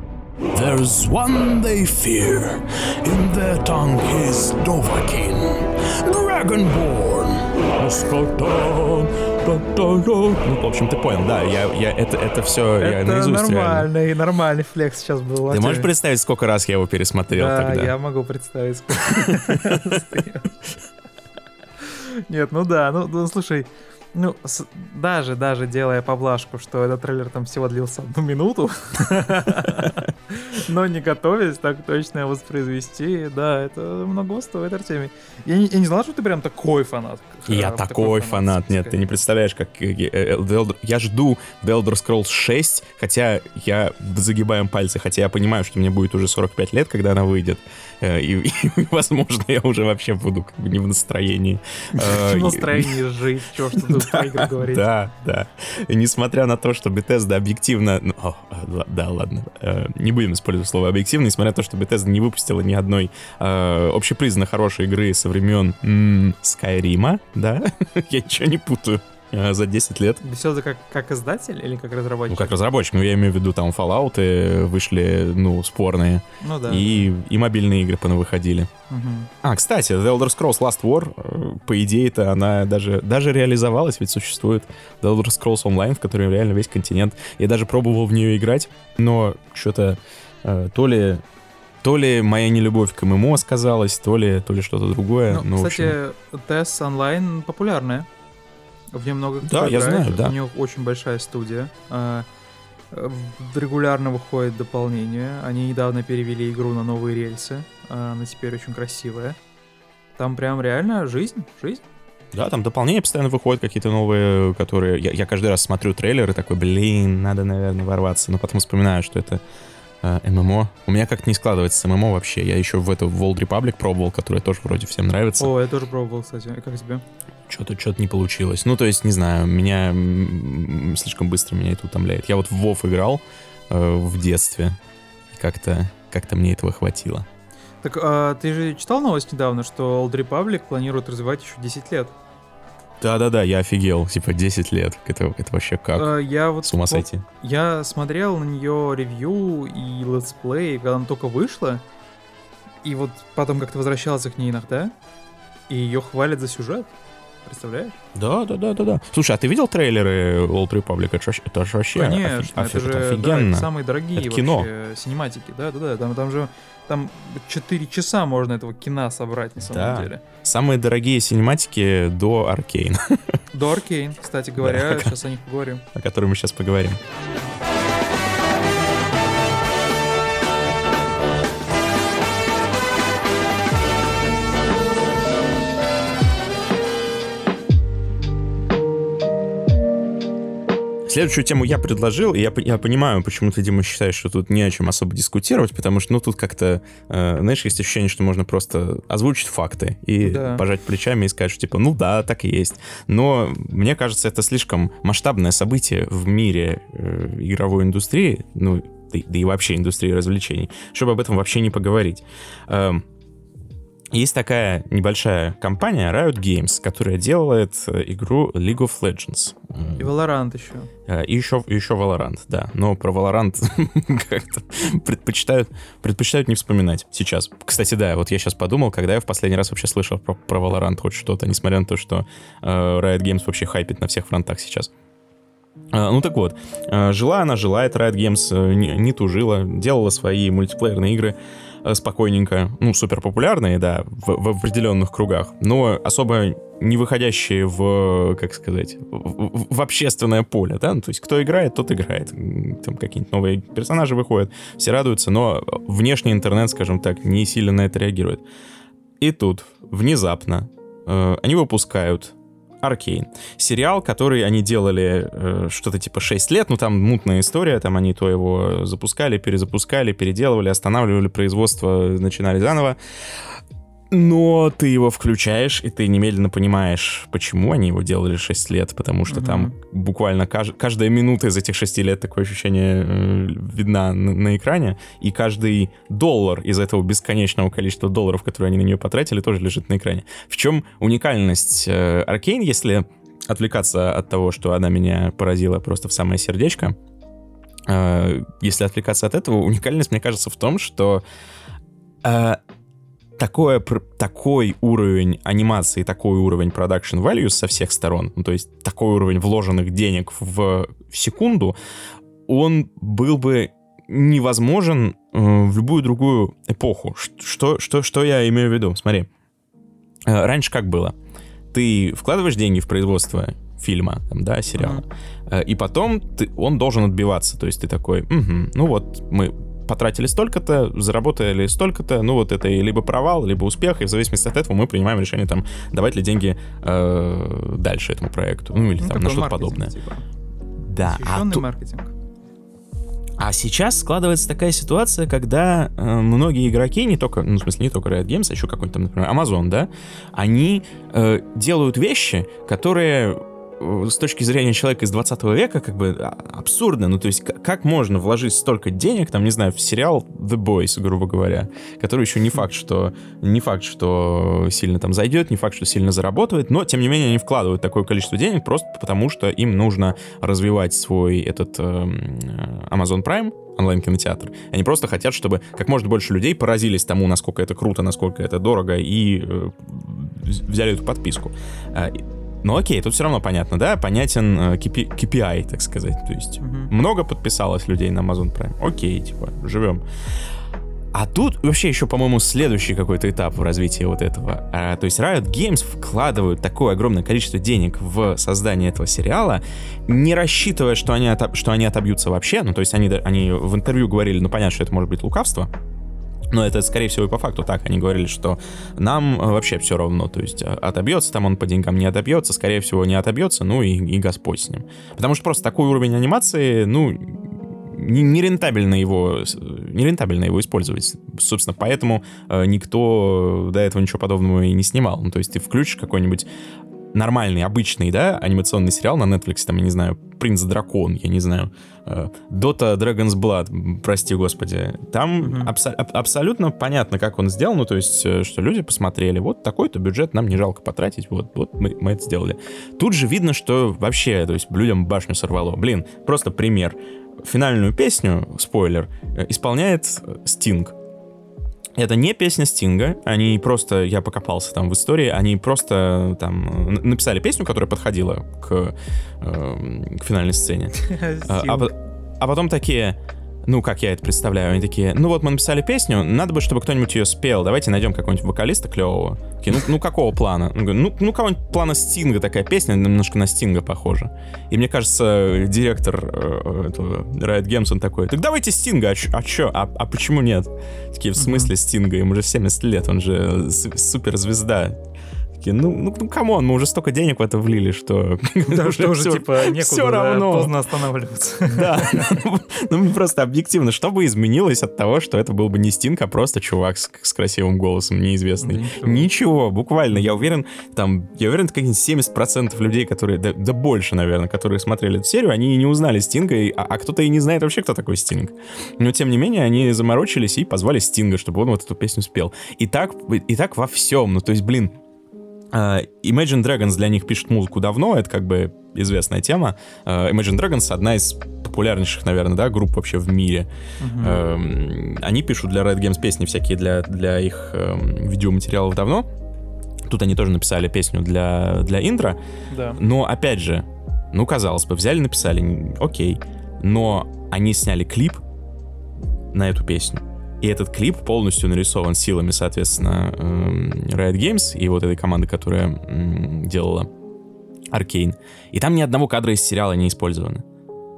there's one they fear. In their tongue is Dovahkiin, Dragonborn. Ну, в общем, ты понял, да, я, я это, это все я Это наизусть реально. нормальный, нормальный флекс сейчас был. Ты можешь представить, сколько раз я его пересмотрел Да, тогда? я могу представить. сколько- *laughs* *laughs* Нет, ну да, ну, ну, слушай, ну, с- даже, даже делая поблажку, что этот трейлер там всего длился одну минуту, но не готовясь так точно воспроизвести, да, это много стоит, Артемий. Я не, я не знал, что ты прям такой фанат. Я э, такой фанат, нет, ты не представляешь, как э, э, я жду The Elder Scrolls 6, хотя я загибаем пальцы, хотя я понимаю, что мне будет уже 45 лет, когда она выйдет, и, *laughs* и, возможно, я уже вообще буду как бы не в настроении. *laughs* Э, В настроении жить, чё ж тут *laughs* про игры говорить. Да, да. Несмотря на то, что Bethesda объективно... ну, л- да, ладно. э, не будем использовать слово объективно, несмотря на то, что Bethesda не выпустила ни одной э, общепризнанно хорошей игры со времен Скайрима, да? Я ничего не путаю. Э, За 10 лет. Беседа как, как издатель или как Ну, разработчик? как разработчик, ну, я имею в виду, там, Fallout вышли, ну, спорные. Ну да. И, и мобильные игры понавыходили. Мгм. А, кстати, The Elder Scrolls Last War, э, по идее-то, она даже, даже реализовалась, ведь существует The Elder Scrolls Online, в которой реально весь континент. Я даже пробовал в нее играть, но что-то э, то ли то ли моя нелюбовь к ММО сказалась, то ли, то ли что-то другое. Ну, Ну, в общем, кстати, TES онлайн популярная. В нее много кто Да, я играет, знаю, да. У нее очень большая студия. А, Регулярно выходит дополнение. Они недавно перевели игру на новые рельсы. а, Она теперь очень красивая. Там прям реально жизнь, жизнь. да, там дополнения постоянно выходят какие-то новые, которые... Я, я каждый раз смотрю трейлеры, такой, блин, надо, наверное, ворваться. Но потом вспоминаю, что это э, ММО. У меня как-то не складывается с ММО вообще. Я еще в эту в World Republic пробовал, которая тоже вроде всем нравится. О, я тоже пробовал, кстати. Как тебе? Что-то что-то не получилось. Ну, то есть, не знаю, меня слишком быстро меня это утомляет. Я вот в WoW играл э, в детстве. Как-то как-то мне этого хватило. Так, а, ты же читал новость недавно, что Old Republic планирует развивать еще 10 лет? Да-да-да, я офигел. Типа 10 лет. Это, это вообще как? А, я вот С ума сойти. Я смотрел на нее ревью и летсплей, когда она только вышла. И вот потом как-то возвращался к ней иногда, и ее хвалят за сюжет. Представляешь? Да, да, да, да, да. Слушай, а ты видел трейлеры Old Republic? Это, ж- это ж вообще Конечно, офи- это же да, офигенно. это самые дорогие Это кино. вообще синематики. Да, да, да. Там, там же там 4 часа можно этого кино собрать на самом Да. деле. Самые дорогие синематики до Arcane, До Arcane, кстати *laughs* говоря, Да. сейчас о них поговорим. о которой мы сейчас поговорим. Следующую тему я предложил, и я, я понимаю, почему ты, Дима, считаешь, что тут не о чем особо дискутировать, потому что, ну, тут как-то, э, знаешь, есть ощущение, что можно просто озвучить факты и Да. пожать плечами и сказать, что, типа, ну да, так и есть. Но мне кажется, это слишком масштабное событие в мире э, игровой индустрии, ну, да, и- да и вообще индустрии развлечений, чтобы об этом вообще не поговорить. Эм, есть такая небольшая компания Riot Games, которая делает э, игру League of Legends. И Valorant еще. Э, И еще, и еще Valorant, да. Но про Valorant *laughs* как-то предпочитают, предпочитают не вспоминать сейчас. Кстати, да, вот я сейчас подумал, когда я в последний раз вообще слышал про, про Valorant хоть что-то, несмотря на то, что э, Riot Games вообще хайпит на всех фронтах сейчас. Э, Ну так вот, жила она, жила эта Riot Games, не, не тужила, делала свои мультиплеерные игры спокойненько, ну, супер популярные, да, в, в определенных кругах, но особо не выходящие в, как сказать, в, в- общественное поле, да, ну, то есть кто играет, тот играет, там какие-нибудь новые персонажи выходят, все радуются, но внешний интернет, скажем так, не сильно на это реагирует. И тут, внезапно, э, они выпускают Аркейн. Сериал, который они делали э, что-то типа 6 лет, ну там мутная история, там они то его запускали, перезапускали, переделывали, останавливали производство, начинали заново. Но ты его включаешь, и ты немедленно понимаешь, почему они его делали 6 лет, потому что Мгм. там буквально кажд- каждая минута из этих 6 лет такое ощущение э, видна на, на экране, и каждый доллар из этого бесконечного количества долларов, которые они на нее потратили, тоже лежит на экране. В чем уникальность э, Аркейн, если отвлекаться от того, что она меня поразила просто в самое сердечко, э, если отвлекаться от этого, уникальность, мне кажется, в том, что э, такое, такой уровень анимации, такой уровень production values со всех сторон, ну, то есть такой уровень вложенных денег в, в секунду, он был бы невозможен э, в любую другую эпоху. Что, что, что я имею в виду? Смотри. Э, Раньше как было? Ты вкладываешь деньги в производство фильма, там, да, сериала, э, и потом ты, он должен отбиваться. То есть ты такой, «Мгм, ну вот мы потратили столько-то, заработали столько-то, ну вот это либо провал, либо успех, и в зависимости от этого мы принимаем решение там давать ли деньги э, дальше этому проекту, ну или Ну, там на что-то подобное. типа. Да, а ту- маркетинг. а сейчас складывается такая ситуация, когда э, многие игроки, не только, ну, в смысле, не только Riot Games, а еще какой-нибудь там, например, Amazon, да, они э, делают вещи, которые с точки зрения человека из 20 века как бы а, абсурдно. Ну, то есть, как можно вложить столько денег, там, не знаю, в сериал The Boys, грубо говоря, который еще не факт, что не факт, что сильно там зайдет, не факт, что сильно заработает, но, тем не менее, они вкладывают такое количество денег просто потому, что им нужно развивать свой этот эм, э, Amazon Prime, онлайн-кинотеатр. Они просто хотят, чтобы как можно больше людей поразились тому, насколько это круто, насколько это дорого, и э, взяли эту подписку. Ну окей, тут все равно понятно, да? Понятен э, KP KPI, так сказать. То есть Мгм. много подписалось людей на Amazon Prime. Окей, типа, живем. А тут вообще еще, по-моему, следующий какой-то этап в развитии вот этого. А, то есть Riot Games вкладывают такое огромное количество денег в создание этого сериала, не рассчитывая, что они, отоб- что они отобьются вообще. Ну, то есть они, они в интервью говорили, ну, понятно, что это может быть лукавство, но это, скорее всего, и по факту так. Они говорили, что нам э, вообще все равно. То есть э, отобьется там он по деньгам, не отобьется. Скорее всего, не отобьется, ну и, и Господь с ним. Потому что просто такой уровень анимации, ну, не- нерентабельно его, с- нерентабельно его использовать. Собственно, поэтому э, никто до этого ничего подобного и не снимал. Ну, то есть ты включишь какой-нибудь нормальный, обычный, да, анимационный сериал на Netflix, там, я не знаю, Принц Дракон, я не знаю, э, Dota Dragon's Blood, прости господи. Там Мгм. абсо- аб- абсолютно понятно, как он сделал, ну, то есть, э, что люди посмотрели, вот такой-то бюджет нам не жалко потратить, вот, вот мы, мы это сделали. Тут же видно, что вообще, то есть, людям башню сорвало. Блин, просто пример. Финальную песню, спойлер, э, исполняет Стинг. Это не песня Стинга, они просто, я покопался там в истории, они просто там написали песню, которая подходила к, э, к финальной сцене. *laughs* А, а а потом такие, ну, как я это представляю, они такие, ну вот мы написали песню, надо бы, чтобы кто-нибудь ее спел, давайте найдем какого-нибудь вокалиста клевого. Такие, ну, ну какого плана? Ну, ну, ну какого-нибудь плана Стинга такая песня, немножко на Стинга похожа. И мне кажется, директор э, этого Riot Games, он такой, так давайте Стинга, а, чё- а чё, а, а почему нет? Такие, в смысле Стинга, ему уже 70 лет, он же суперзвезда. Такие, ну, ну, ну, come on, мы уже столько денег в это влили, что... *laughs* Да, что уже, типа, некуда, да, равно. поздно останавливаться. *laughs* Да, ну просто объективно, что бы изменилось от того, что это был бы не Стинг, а просто чувак с, красивым голосом, неизвестный? Ничего. Буквально, я уверен, там, я уверен, какие-нибудь 70% людей, которые, да, больше, наверное, которые смотрели эту серию, они не узнали Стинга, а, а кто-то и не знает вообще, кто такой Стинг. Но, тем не менее, они заморочились и позвали Стинга, чтобы он вот эту песню спел. И так, и так во всем, ну, то есть, блин, Imagine Dragons для них пишет музыку давно, это как бы известная тема. Uh, Imagine Dragons одна из популярнейших, наверное, да, групп вообще в мире. Um, они пишут для Red Games песни всякие для, для их um, видеоматериалов давно. Тут они тоже написали песню для, для интро. Да. Но, опять же, ну, казалось бы, взяли, написали, окей. Но они сняли клип на эту песню. И этот клип полностью нарисован силами, соответственно, эм, Riot Games и вот этой команды, которая делала Аркейн. И там ни одного кадра из сериала не использовано.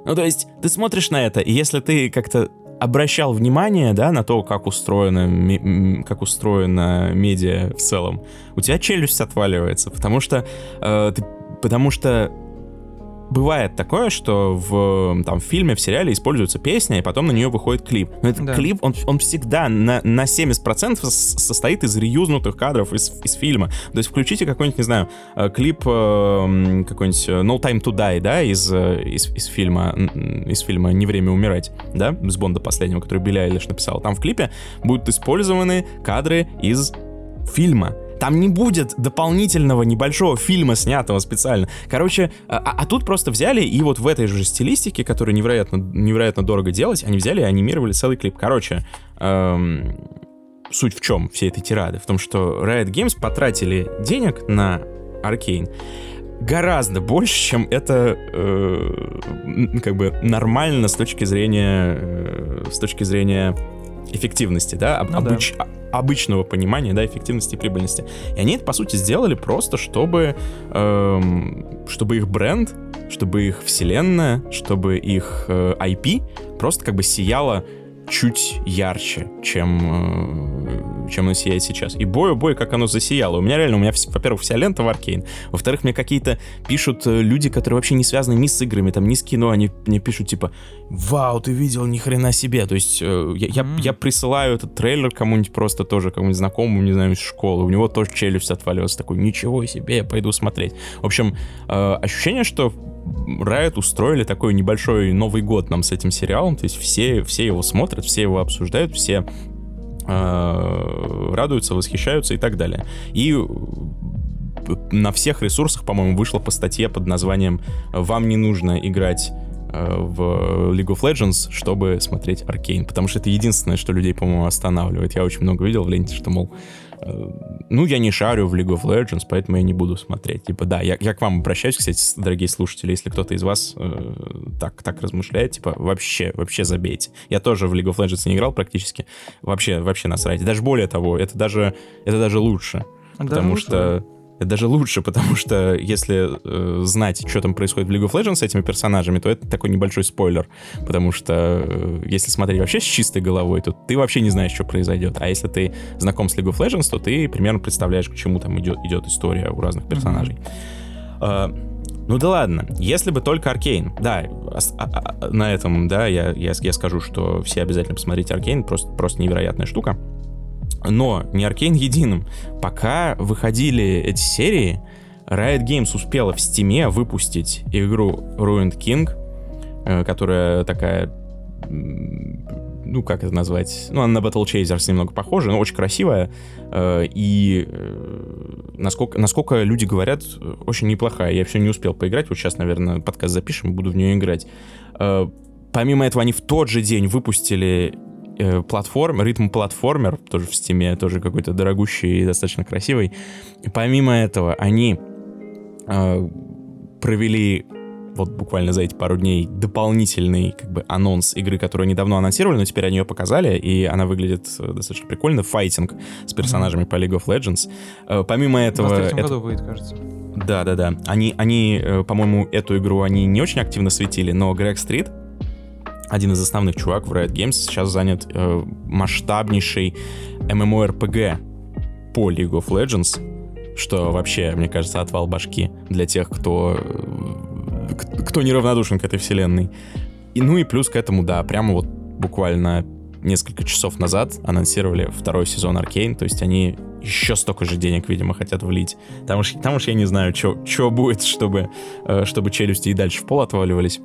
Ну, то есть, ты смотришь на это, и если ты как-то обращал внимание, да, на то, как устроено, как устроено медиа в целом, у тебя челюсть отваливается, потому что, э, ты, потому что бывает такое, что в там, в фильме, в сериале используется песня, и потом на нее выходит клип. Но этот Да. клип, он, он всегда на, на 70% с- состоит из реюзнутых кадров из, из фильма. То есть включите какой-нибудь, не знаю, э, клип э, какой-нибудь э, No Time to Die, да, из, из, из фильма, из фильма «Не время умирать», да, с Бонда последнего, который Билли Айлиш написал. Там в клипе будут использованы кадры из фильма. Там не будет дополнительного небольшого фильма, снятого специально. Короче, а, а тут просто взяли и вот в этой же стилистике, которую невероятно, невероятно дорого делать, они взяли и анимировали целый клип. Короче, эм, суть в чем всей этой тирады? В том, что Riot Games потратили денег на Arcane гораздо больше, чем это э, как бы нормально с точки зрения э, с точки зрения эффективности, да, об- Ну да. обыч- а- обычного понимания, да, эффективности и прибыльности. И они это, по сути, сделали просто, чтобы, эм, чтобы их бренд, чтобы их вселенная, чтобы их э, IP просто как бы сияло чуть ярче, чем, э, чем оно сияет сейчас. И бой, бой, как оно засияло. У меня реально, у меня, во-первых, вся лента в Аркейн. Во-вторых, мне какие-то пишут э, люди, которые вообще не связаны ни с играми, там, ни с кино, они мне пишут, типа, вау, ты видел, ни хрена себе. То есть э, я, я, я присылаю этот трейлер кому-нибудь просто тоже, кому-нибудь знакомому, не знаю, из школы. У него тоже челюсть отвалилась. Такой, ничего себе, я пойду смотреть. В общем, ощущение, что Riot устроили такой небольшой Новый год нам с этим сериалом. То есть все, все его смотрят, все его обсуждают, все э, радуются, восхищаются и так далее. И э, на всех ресурсах, по-моему, вышла по статье под названием «Вам не нужно играть э, в League of Legends, чтобы смотреть Аркейн», потому что это единственное, что людей, по-моему, останавливает. Я очень много видел в ленте, что, мол, ну, я не шарю в League of Legends, поэтому я не буду смотреть. Типа, да, я, я к вам обращаюсь, кстати, дорогие слушатели, если кто-то из вас э, так, так размышляет, типа, вообще, вообще забейте. Я тоже в League of Legends не играл практически. Вообще, вообще насрать. Даже более того, это даже, это даже лучше. Потому лучше, что это даже лучше, потому что если э, знать, что там происходит в League of Legends с этими персонажами, то это такой небольшой спойлер. Потому что э, если смотреть вообще с чистой головой, то ты вообще не знаешь, что произойдет. А если ты знаком с League of Legends, то ты примерно представляешь, к чему там идет, идет история у разных персонажей. А, ну да ладно, если бы только Аркейн. Да, ос- а- а- на этом, да, я, я, я скажу, что все обязательно посмотрите Аркейн, просто, просто невероятная штука. Но не Аркейн единым. Пока выходили эти серии, Riot Games успела в Стиме выпустить игру Ruined King, э, которая такая ну, как это назвать? Ну, она на Battle Chasers немного похожа, но очень красивая. э, И э, насколько, насколько люди говорят, очень неплохая. Я все не успел поиграть. Вот сейчас, наверное, подкаст запишем, буду в нее играть. Помимо этого, они в тот же день выпустили э, платформ, ритм-платформер, тоже в стиме, тоже какой-то дорогущий и достаточно красивый. И помимо этого, они э, провели вот буквально за эти пару дней дополнительный как бы анонс игры, которую недавно анонсировали, но теперь они ее показали, и она выглядит э, достаточно прикольно. Файтинг с персонажами mm-hmm. по League of Legends. Э, помимо этого... В это... году выйдет, кажется. Да, да, да. Они, они, э, по-моему, эту игру они не очень активно светили, но Грег Стрит, один из основных чувак в Riot Games, сейчас занят э, масштабнейшей MMORPG по League of Legends, что вообще, мне кажется, отвал башки для тех, кто кто неравнодушен к этой вселенной. И, ну и плюс к этому, да, прямо вот буквально несколько часов назад анонсировали второй сезон Аркейн, то есть они еще столько же денег, видимо, хотят влить. Там уж, там уж я не знаю, что будет, чтобы, э, чтобы челюсти и дальше в пол отваливались.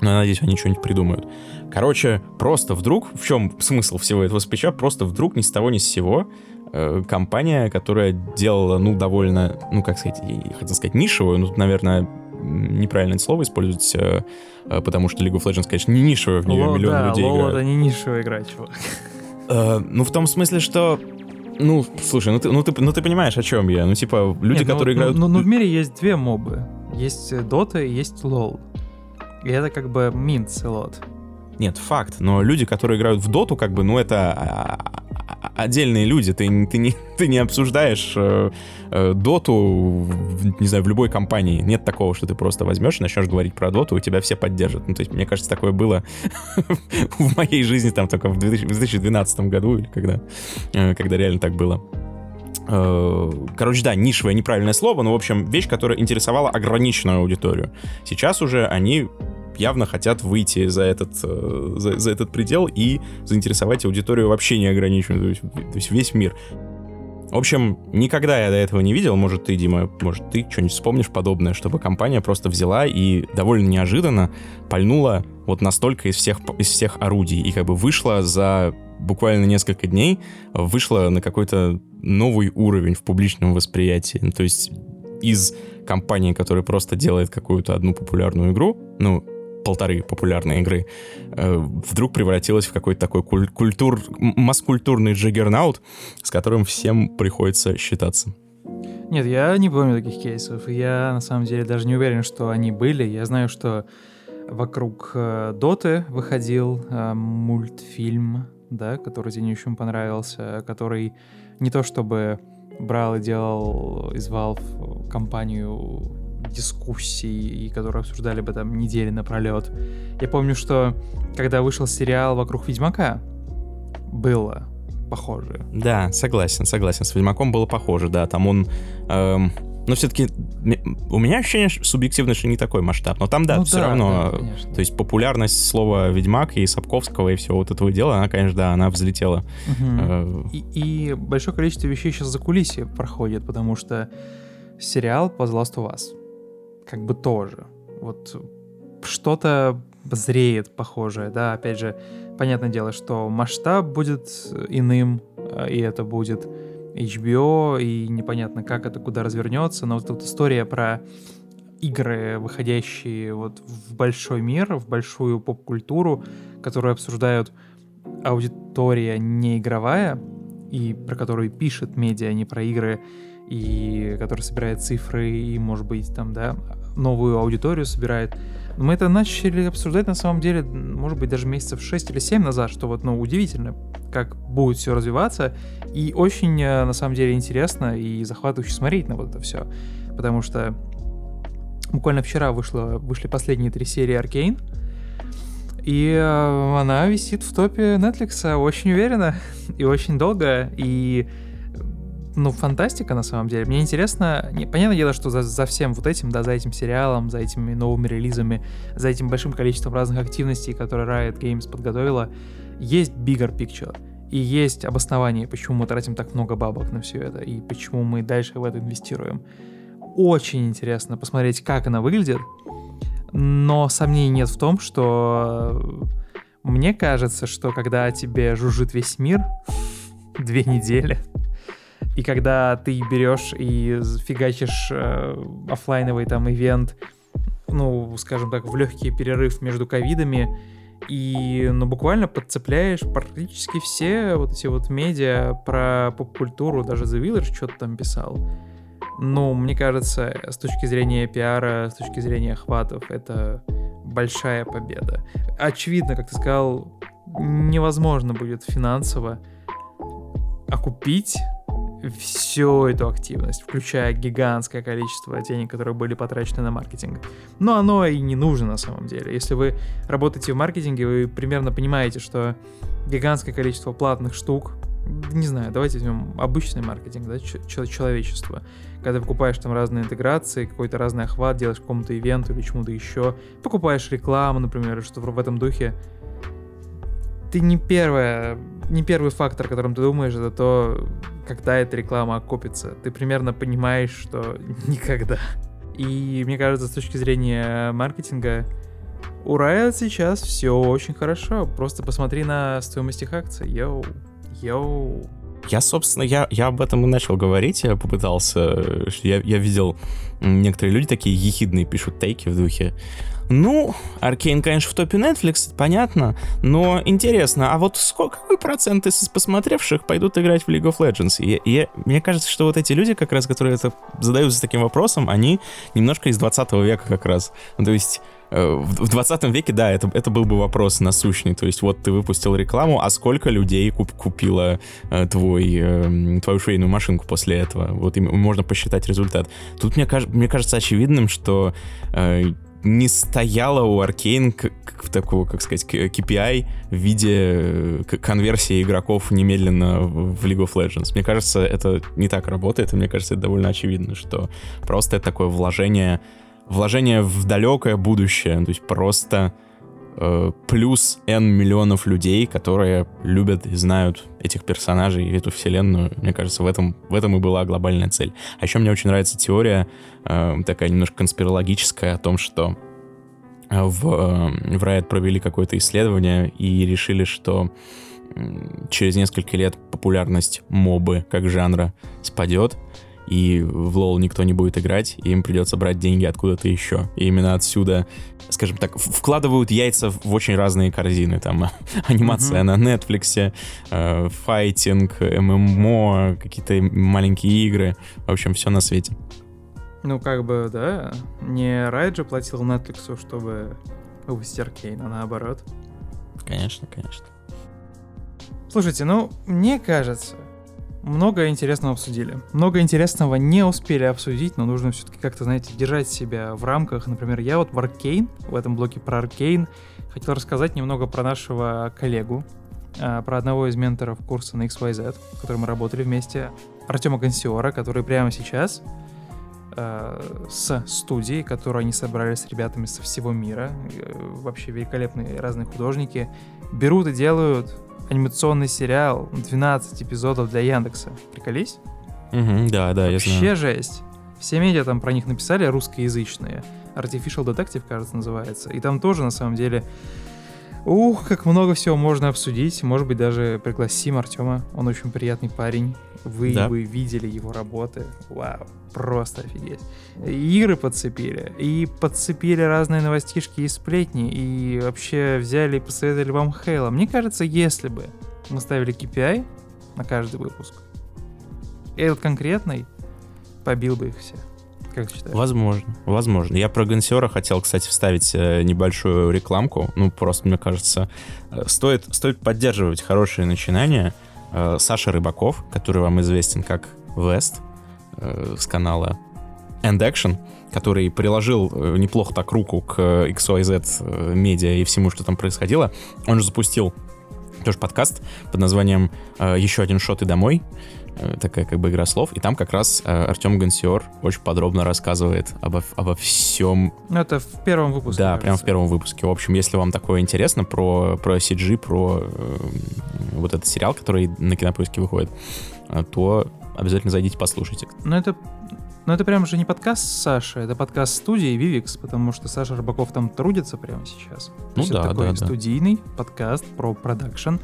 Но я надеюсь, они что-нибудь придумают. Короче, просто вдруг, в чем смысл всего этого спича, просто вдруг ни с того ни с сего э, компания, которая делала, ну, довольно, ну, как сказать, хотел сказать нишевую, ну, наверное, неправильное слово использовать, э, э, потому что League of Legends, конечно, не нишевая, в нее Ло, миллионы да, людей Ло, играют. это не нишевая игра, чувак. Э, ну, в том смысле, что ну, слушай, ну ты, ну, ты, ну ты понимаешь, о чем я. Ну, типа, люди, Нет, ну, которые ну, играют... Ну, ну, в мире есть две мобы. Есть Dota и есть LoL. И это как бы минц и лот. Нет, факт. Но люди, которые играют в доту, как бы, ну, это а, а, отдельные люди. Ты, ты, не, *laughs* ты не обсуждаешь э, э, доту, не знаю, в любой компании. Нет такого, что ты просто возьмешь и начнешь говорить про доту, и тебя все поддержат. Ну, то есть, мне кажется, такое было *laughs* в моей жизни там только в 2012 году, или когда, э, когда реально так было. Э, короче, да, нишевое неправильное слово, но, в общем, вещь, которая интересовала ограниченную аудиторию. Сейчас уже они явно хотят выйти за этот, э, за, за этот предел и заинтересовать аудиторию вообще неограниченную, то есть, то есть весь мир. В общем, никогда я до этого не видел, может ты, Дима, может ты что-нибудь вспомнишь подобное, чтобы компания просто взяла и довольно неожиданно пальнула вот настолько из всех, из всех орудий и как бы вышла за буквально несколько дней, вышла на какой-то новый уровень в публичном восприятии. То есть из компании, которая просто делает какую-то одну популярную игру, ну, полторы популярные игры, э, вдруг превратилась в какой-то такой куль- культур, маскультурный джиггернаут, с которым всем приходится считаться. Нет, я не помню таких кейсов. Я на самом деле даже не уверен, что они были. Я знаю, что вокруг э, Доты выходил э, мультфильм, да, который Зенющим понравился, который не то чтобы брал и делал из Valve компанию дискуссий, и которые обсуждали бы там недели напролет. Я помню, что когда вышел сериал «Вокруг Ведьмака», было похоже. Да, согласен, согласен. С Ведьмаком было похоже, да. Там он эм, но все-таки у меня ощущение субъективно, что не такой масштаб. Но там, да, ну, все да, равно. Да, то есть популярность слова Ведьмак и Сапковского и всего вот этого дела, она, конечно, да, она взлетела. Угу. И, и большое количество вещей сейчас за кулисье проходит, потому что сериал по Last of Us как бы тоже. Вот что-то зреет похожее, да, опять же, понятное дело, что масштаб будет иным, э, и это будет HBO, и непонятно, как это куда развернется, но вот эта история про игры, выходящие вот в большой мир, в большую поп-культуру, которую обсуждают аудитория не игровая, и про которую пишет медиа, не про игры, и который собирает цифры, и, может быть, там, да, новую аудиторию собирает. Мы это начали обсуждать, на самом деле, может быть, даже месяцев 6 или 7 назад, что вот, ну, удивительно, как будет все развиваться. И очень, э, на самом деле, интересно и захватывающе смотреть на вот это все. Потому что буквально вчера вышло, вышли последние три серии Аркейн. И э, она висит в топе Netflix очень уверенно *laughs* и очень долго. И ну, фантастика на самом деле. Мне интересно, не, понятное дело, что за, за всем вот этим, да, за этим сериалом, за этими новыми релизами, за этим большим количеством разных активностей, которые Riot Games подготовила, есть bigger picture. И есть обоснование, почему мы тратим так много бабок на все это, и почему мы дальше в это инвестируем. Очень интересно посмотреть, как она выглядит, но сомнений нет в том, что мне кажется, что когда тебе жужжит весь мир *laughs* две недели, и когда ты берешь и фигачишь э, офлайновый там ивент, ну, скажем так, в легкий перерыв между ковидами, И, ну, буквально подцепляешь практически все вот эти вот медиа про поп-культуру, даже The Village что-то там писал. Ну, мне кажется, с точки зрения пиара, с точки зрения охватов, это большая победа. Очевидно, как ты сказал, невозможно будет финансово окупить всю эту активность, включая гигантское количество денег, которые были потрачены на маркетинг. Но оно и не нужно на самом деле. Если вы работаете в маркетинге, вы примерно понимаете, что гигантское количество платных штук, не знаю, давайте возьмем обычный маркетинг, да, человечество. Когда покупаешь там разные интеграции, какой-то разный охват, делаешь какому-то ивенту или чему-то еще, покупаешь рекламу, например, что в этом духе, ты не первая, не первый фактор, о котором ты думаешь, это то, когда эта реклама окупится. Ты примерно понимаешь, что *laughs* никогда. И мне кажется, с точки зрения маркетинга, у Riot сейчас все очень хорошо. Просто посмотри на стоимость их акций. Йоу, йоу. Я, собственно, я, я об этом и начал говорить, я попытался, я, я видел, некоторые люди такие ехидные пишут тейки в духе, ну, Аркейн, конечно, в топе Netflix, понятно, но интересно, а вот сколько, какой процент из посмотревших пойдут играть в League of Legends? И, и мне кажется, что вот эти люди, как раз, которые это задаются таким вопросом, они немножко из 20 века как раз. Ну, то есть э, в 20 веке, да, это, это был бы вопрос насущный. То есть вот ты выпустил рекламу, а сколько людей куп, купило э, твой, э, твою швейную машинку после этого? Вот и можно посчитать результат. Тут мне, мне кажется очевидным, что э, не стояла у как, такого, как сказать, KPI в виде э, конверсии игроков немедленно в League of Legends. Мне кажется, это не так работает, и мне кажется, это довольно очевидно, что просто это такое вложение, вложение в далекое будущее, то есть просто э, плюс N миллионов людей, которые любят и знают этих персонажей и эту вселенную. Мне кажется, в этом, в этом и была глобальная цель. А еще мне очень нравится теория, э, такая немножко конспирологическая, о том, что э, в, э, в Riot провели какое-то исследование и решили, что через несколько лет популярность мобы как жанра спадет, и в лол никто не будет играть, и им придется брать деньги откуда-то еще. И именно отсюда, скажем так, вкладывают яйца в очень разные корзины. Там *laughs* анимация mm-hmm. на Netflix, э, файтинг, MMO, какие-то маленькие игры. В общем, все на свете. Ну, как бы, да. Не Riot же платил Netflix, чтобы выпустить Arcane, а наоборот. Конечно, конечно. Слушайте, ну, мне кажется, много интересного обсудили. Много интересного не успели обсудить, но нужно все-таки как-то, знаете, держать себя в рамках. Например, я вот в Arcane, в этом блоке про Arcane, хотел рассказать немного про нашего коллегу, а, про одного из менторов курса на XYZ, в котором мы работали вместе, Артема Гансиора, который прямо сейчас э, с студией, которую они собрали с ребятами со всего мира, э, вообще великолепные разные художники, берут и делают анимационный сериал, 12 эпизодов для Яндекса. Приколись? Угу, да, да, я знаю. Вообще жесть. Все медиа там про них написали русскоязычные. Artificial Detective, кажется, называется. И там тоже, на самом деле, Ух, как много всего можно обсудить. Может быть, даже пригласим Артема. Он очень приятный парень. Вы да. бы видели его работы. Вау, просто офигеть. Игры подцепили. И подцепили разные новостишки и сплетни. И вообще взяли и посоветовали вам Хейла. Мне кажется, если бы мы ставили KPI на каждый выпуск, этот конкретный побил бы их всех. Как считаешь? Возможно, возможно. Я про Гансера хотел, кстати, вставить э, небольшую рекламку. Ну, просто, мне кажется, э, стоит, стоит поддерживать хорошие начинания. Э, Саша Рыбаков, который вам известен как Вест с канала End Action, который приложил неплохо так руку к XYZ медиа и всему, что там происходило, он же запустил тоже подкаст под названием «Еще один шот и домой», Э, такая как бы игра слов, и там как раз э, Артем Гансиор очень подробно рассказывает обо, обо всем. Ну, это в первом выпуске. Да, прям в первом выпуске. В общем, если вам такое интересно про, про CG, про э, вот этот сериал, который на кинопоиске выходит, э, то обязательно зайдите, послушайте. Ну, это но это прям же не подкаст Саши, это подкаст студии Vivix, потому что Саша Рыбаков там трудится прямо сейчас. Ну То да, это такой да, студийный да. подкаст про продакшн.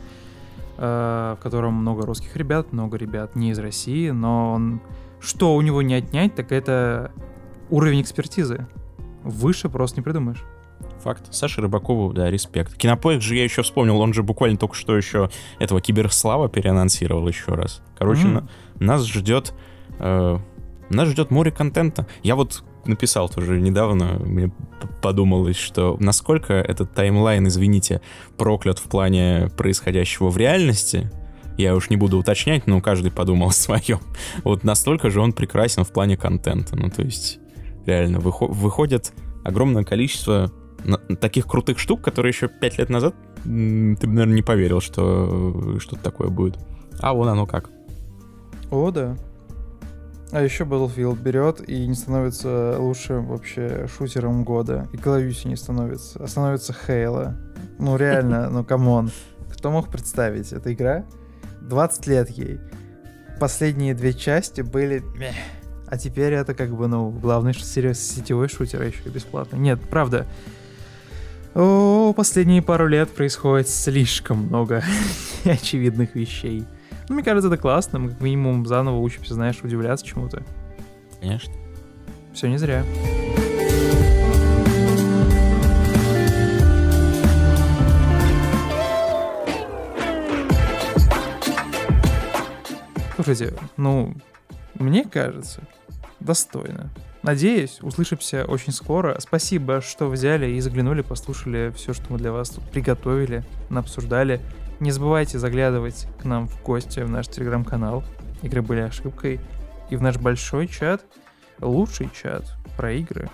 Э, в котором много русских ребят, много ребят не из России, но он, что у него не отнять, так это уровень экспертизы. Выше просто не придумаешь. Факт. Саша Рыбакову, да, респект. Кинопоиск же я еще вспомнил, он же буквально только что еще этого Киберслава переанонсировал еще раз. Короче, М. на- нас ждет... э, нас ждет море контента. Я вот написал тоже недавно, мне подумалось, что насколько этот таймлайн, извините, проклят в плане происходящего в реальности, я уж не буду уточнять, но каждый подумал *laughs* о своем. Вот настолько же он прекрасен в плане контента. Ну, то есть, реально, выхо- выходит огромное количество таких крутых штук, которые еще пять лет назад ты бы, наверное, не поверил, что что-то такое будет. А вон оно как. О, да. А еще Battlefield берет и не становится лучшим вообще шутером года. И Duty не становится. А становится Halo. Ну реально, ну come on. Кто мог представить? Эта игра 20 лет ей. Последние две части были... А теперь это как бы, ну, главный серьез- сетевой шутер а еще и бесплатно. Нет, правда. О, последние пару лет происходит слишком много *laughs* неочевидных вещей. Ну, мне кажется, это классно. Мы как минимум заново учимся, знаешь, удивляться чему-то. Конечно. Все не зря. Слушайте, ну, мне кажется, достойно. Надеюсь, услышимся очень скоро. Спасибо, что взяли и заглянули, послушали все, что мы для вас тут приготовили, обсуждали. Не забывайте заглядывать к нам в гости в наш телеграм-канал. Игры были ошибкой. И в наш большой чат, лучший чат про игры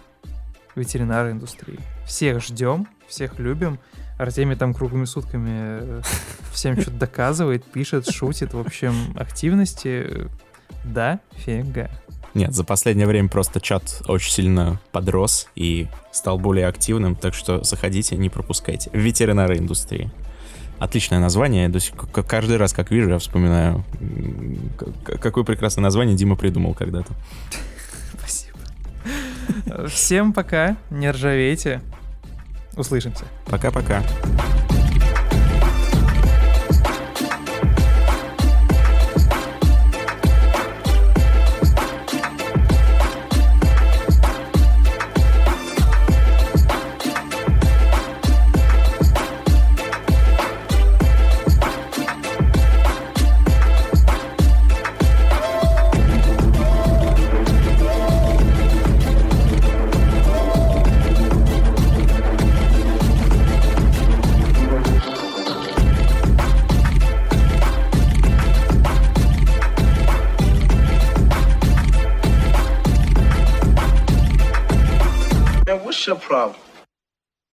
ветеринарной индустрии. Всех ждем, всех любим. Артемий там круглыми сутками э, всем что-то доказывает, пишет, шутит. В общем, активности да, фига. Нет, за последнее время просто чат очень сильно подрос и стал более активным, так что заходите, не пропускайте. Ветеринары индустрии. Отличное название. сих- к- каждый раз, как вижу, я вспоминаю, какое прекрасное название Дима придумал когда-то. Спасибо. Всем пока, не ржавейте. Услышимся. Пока-пока.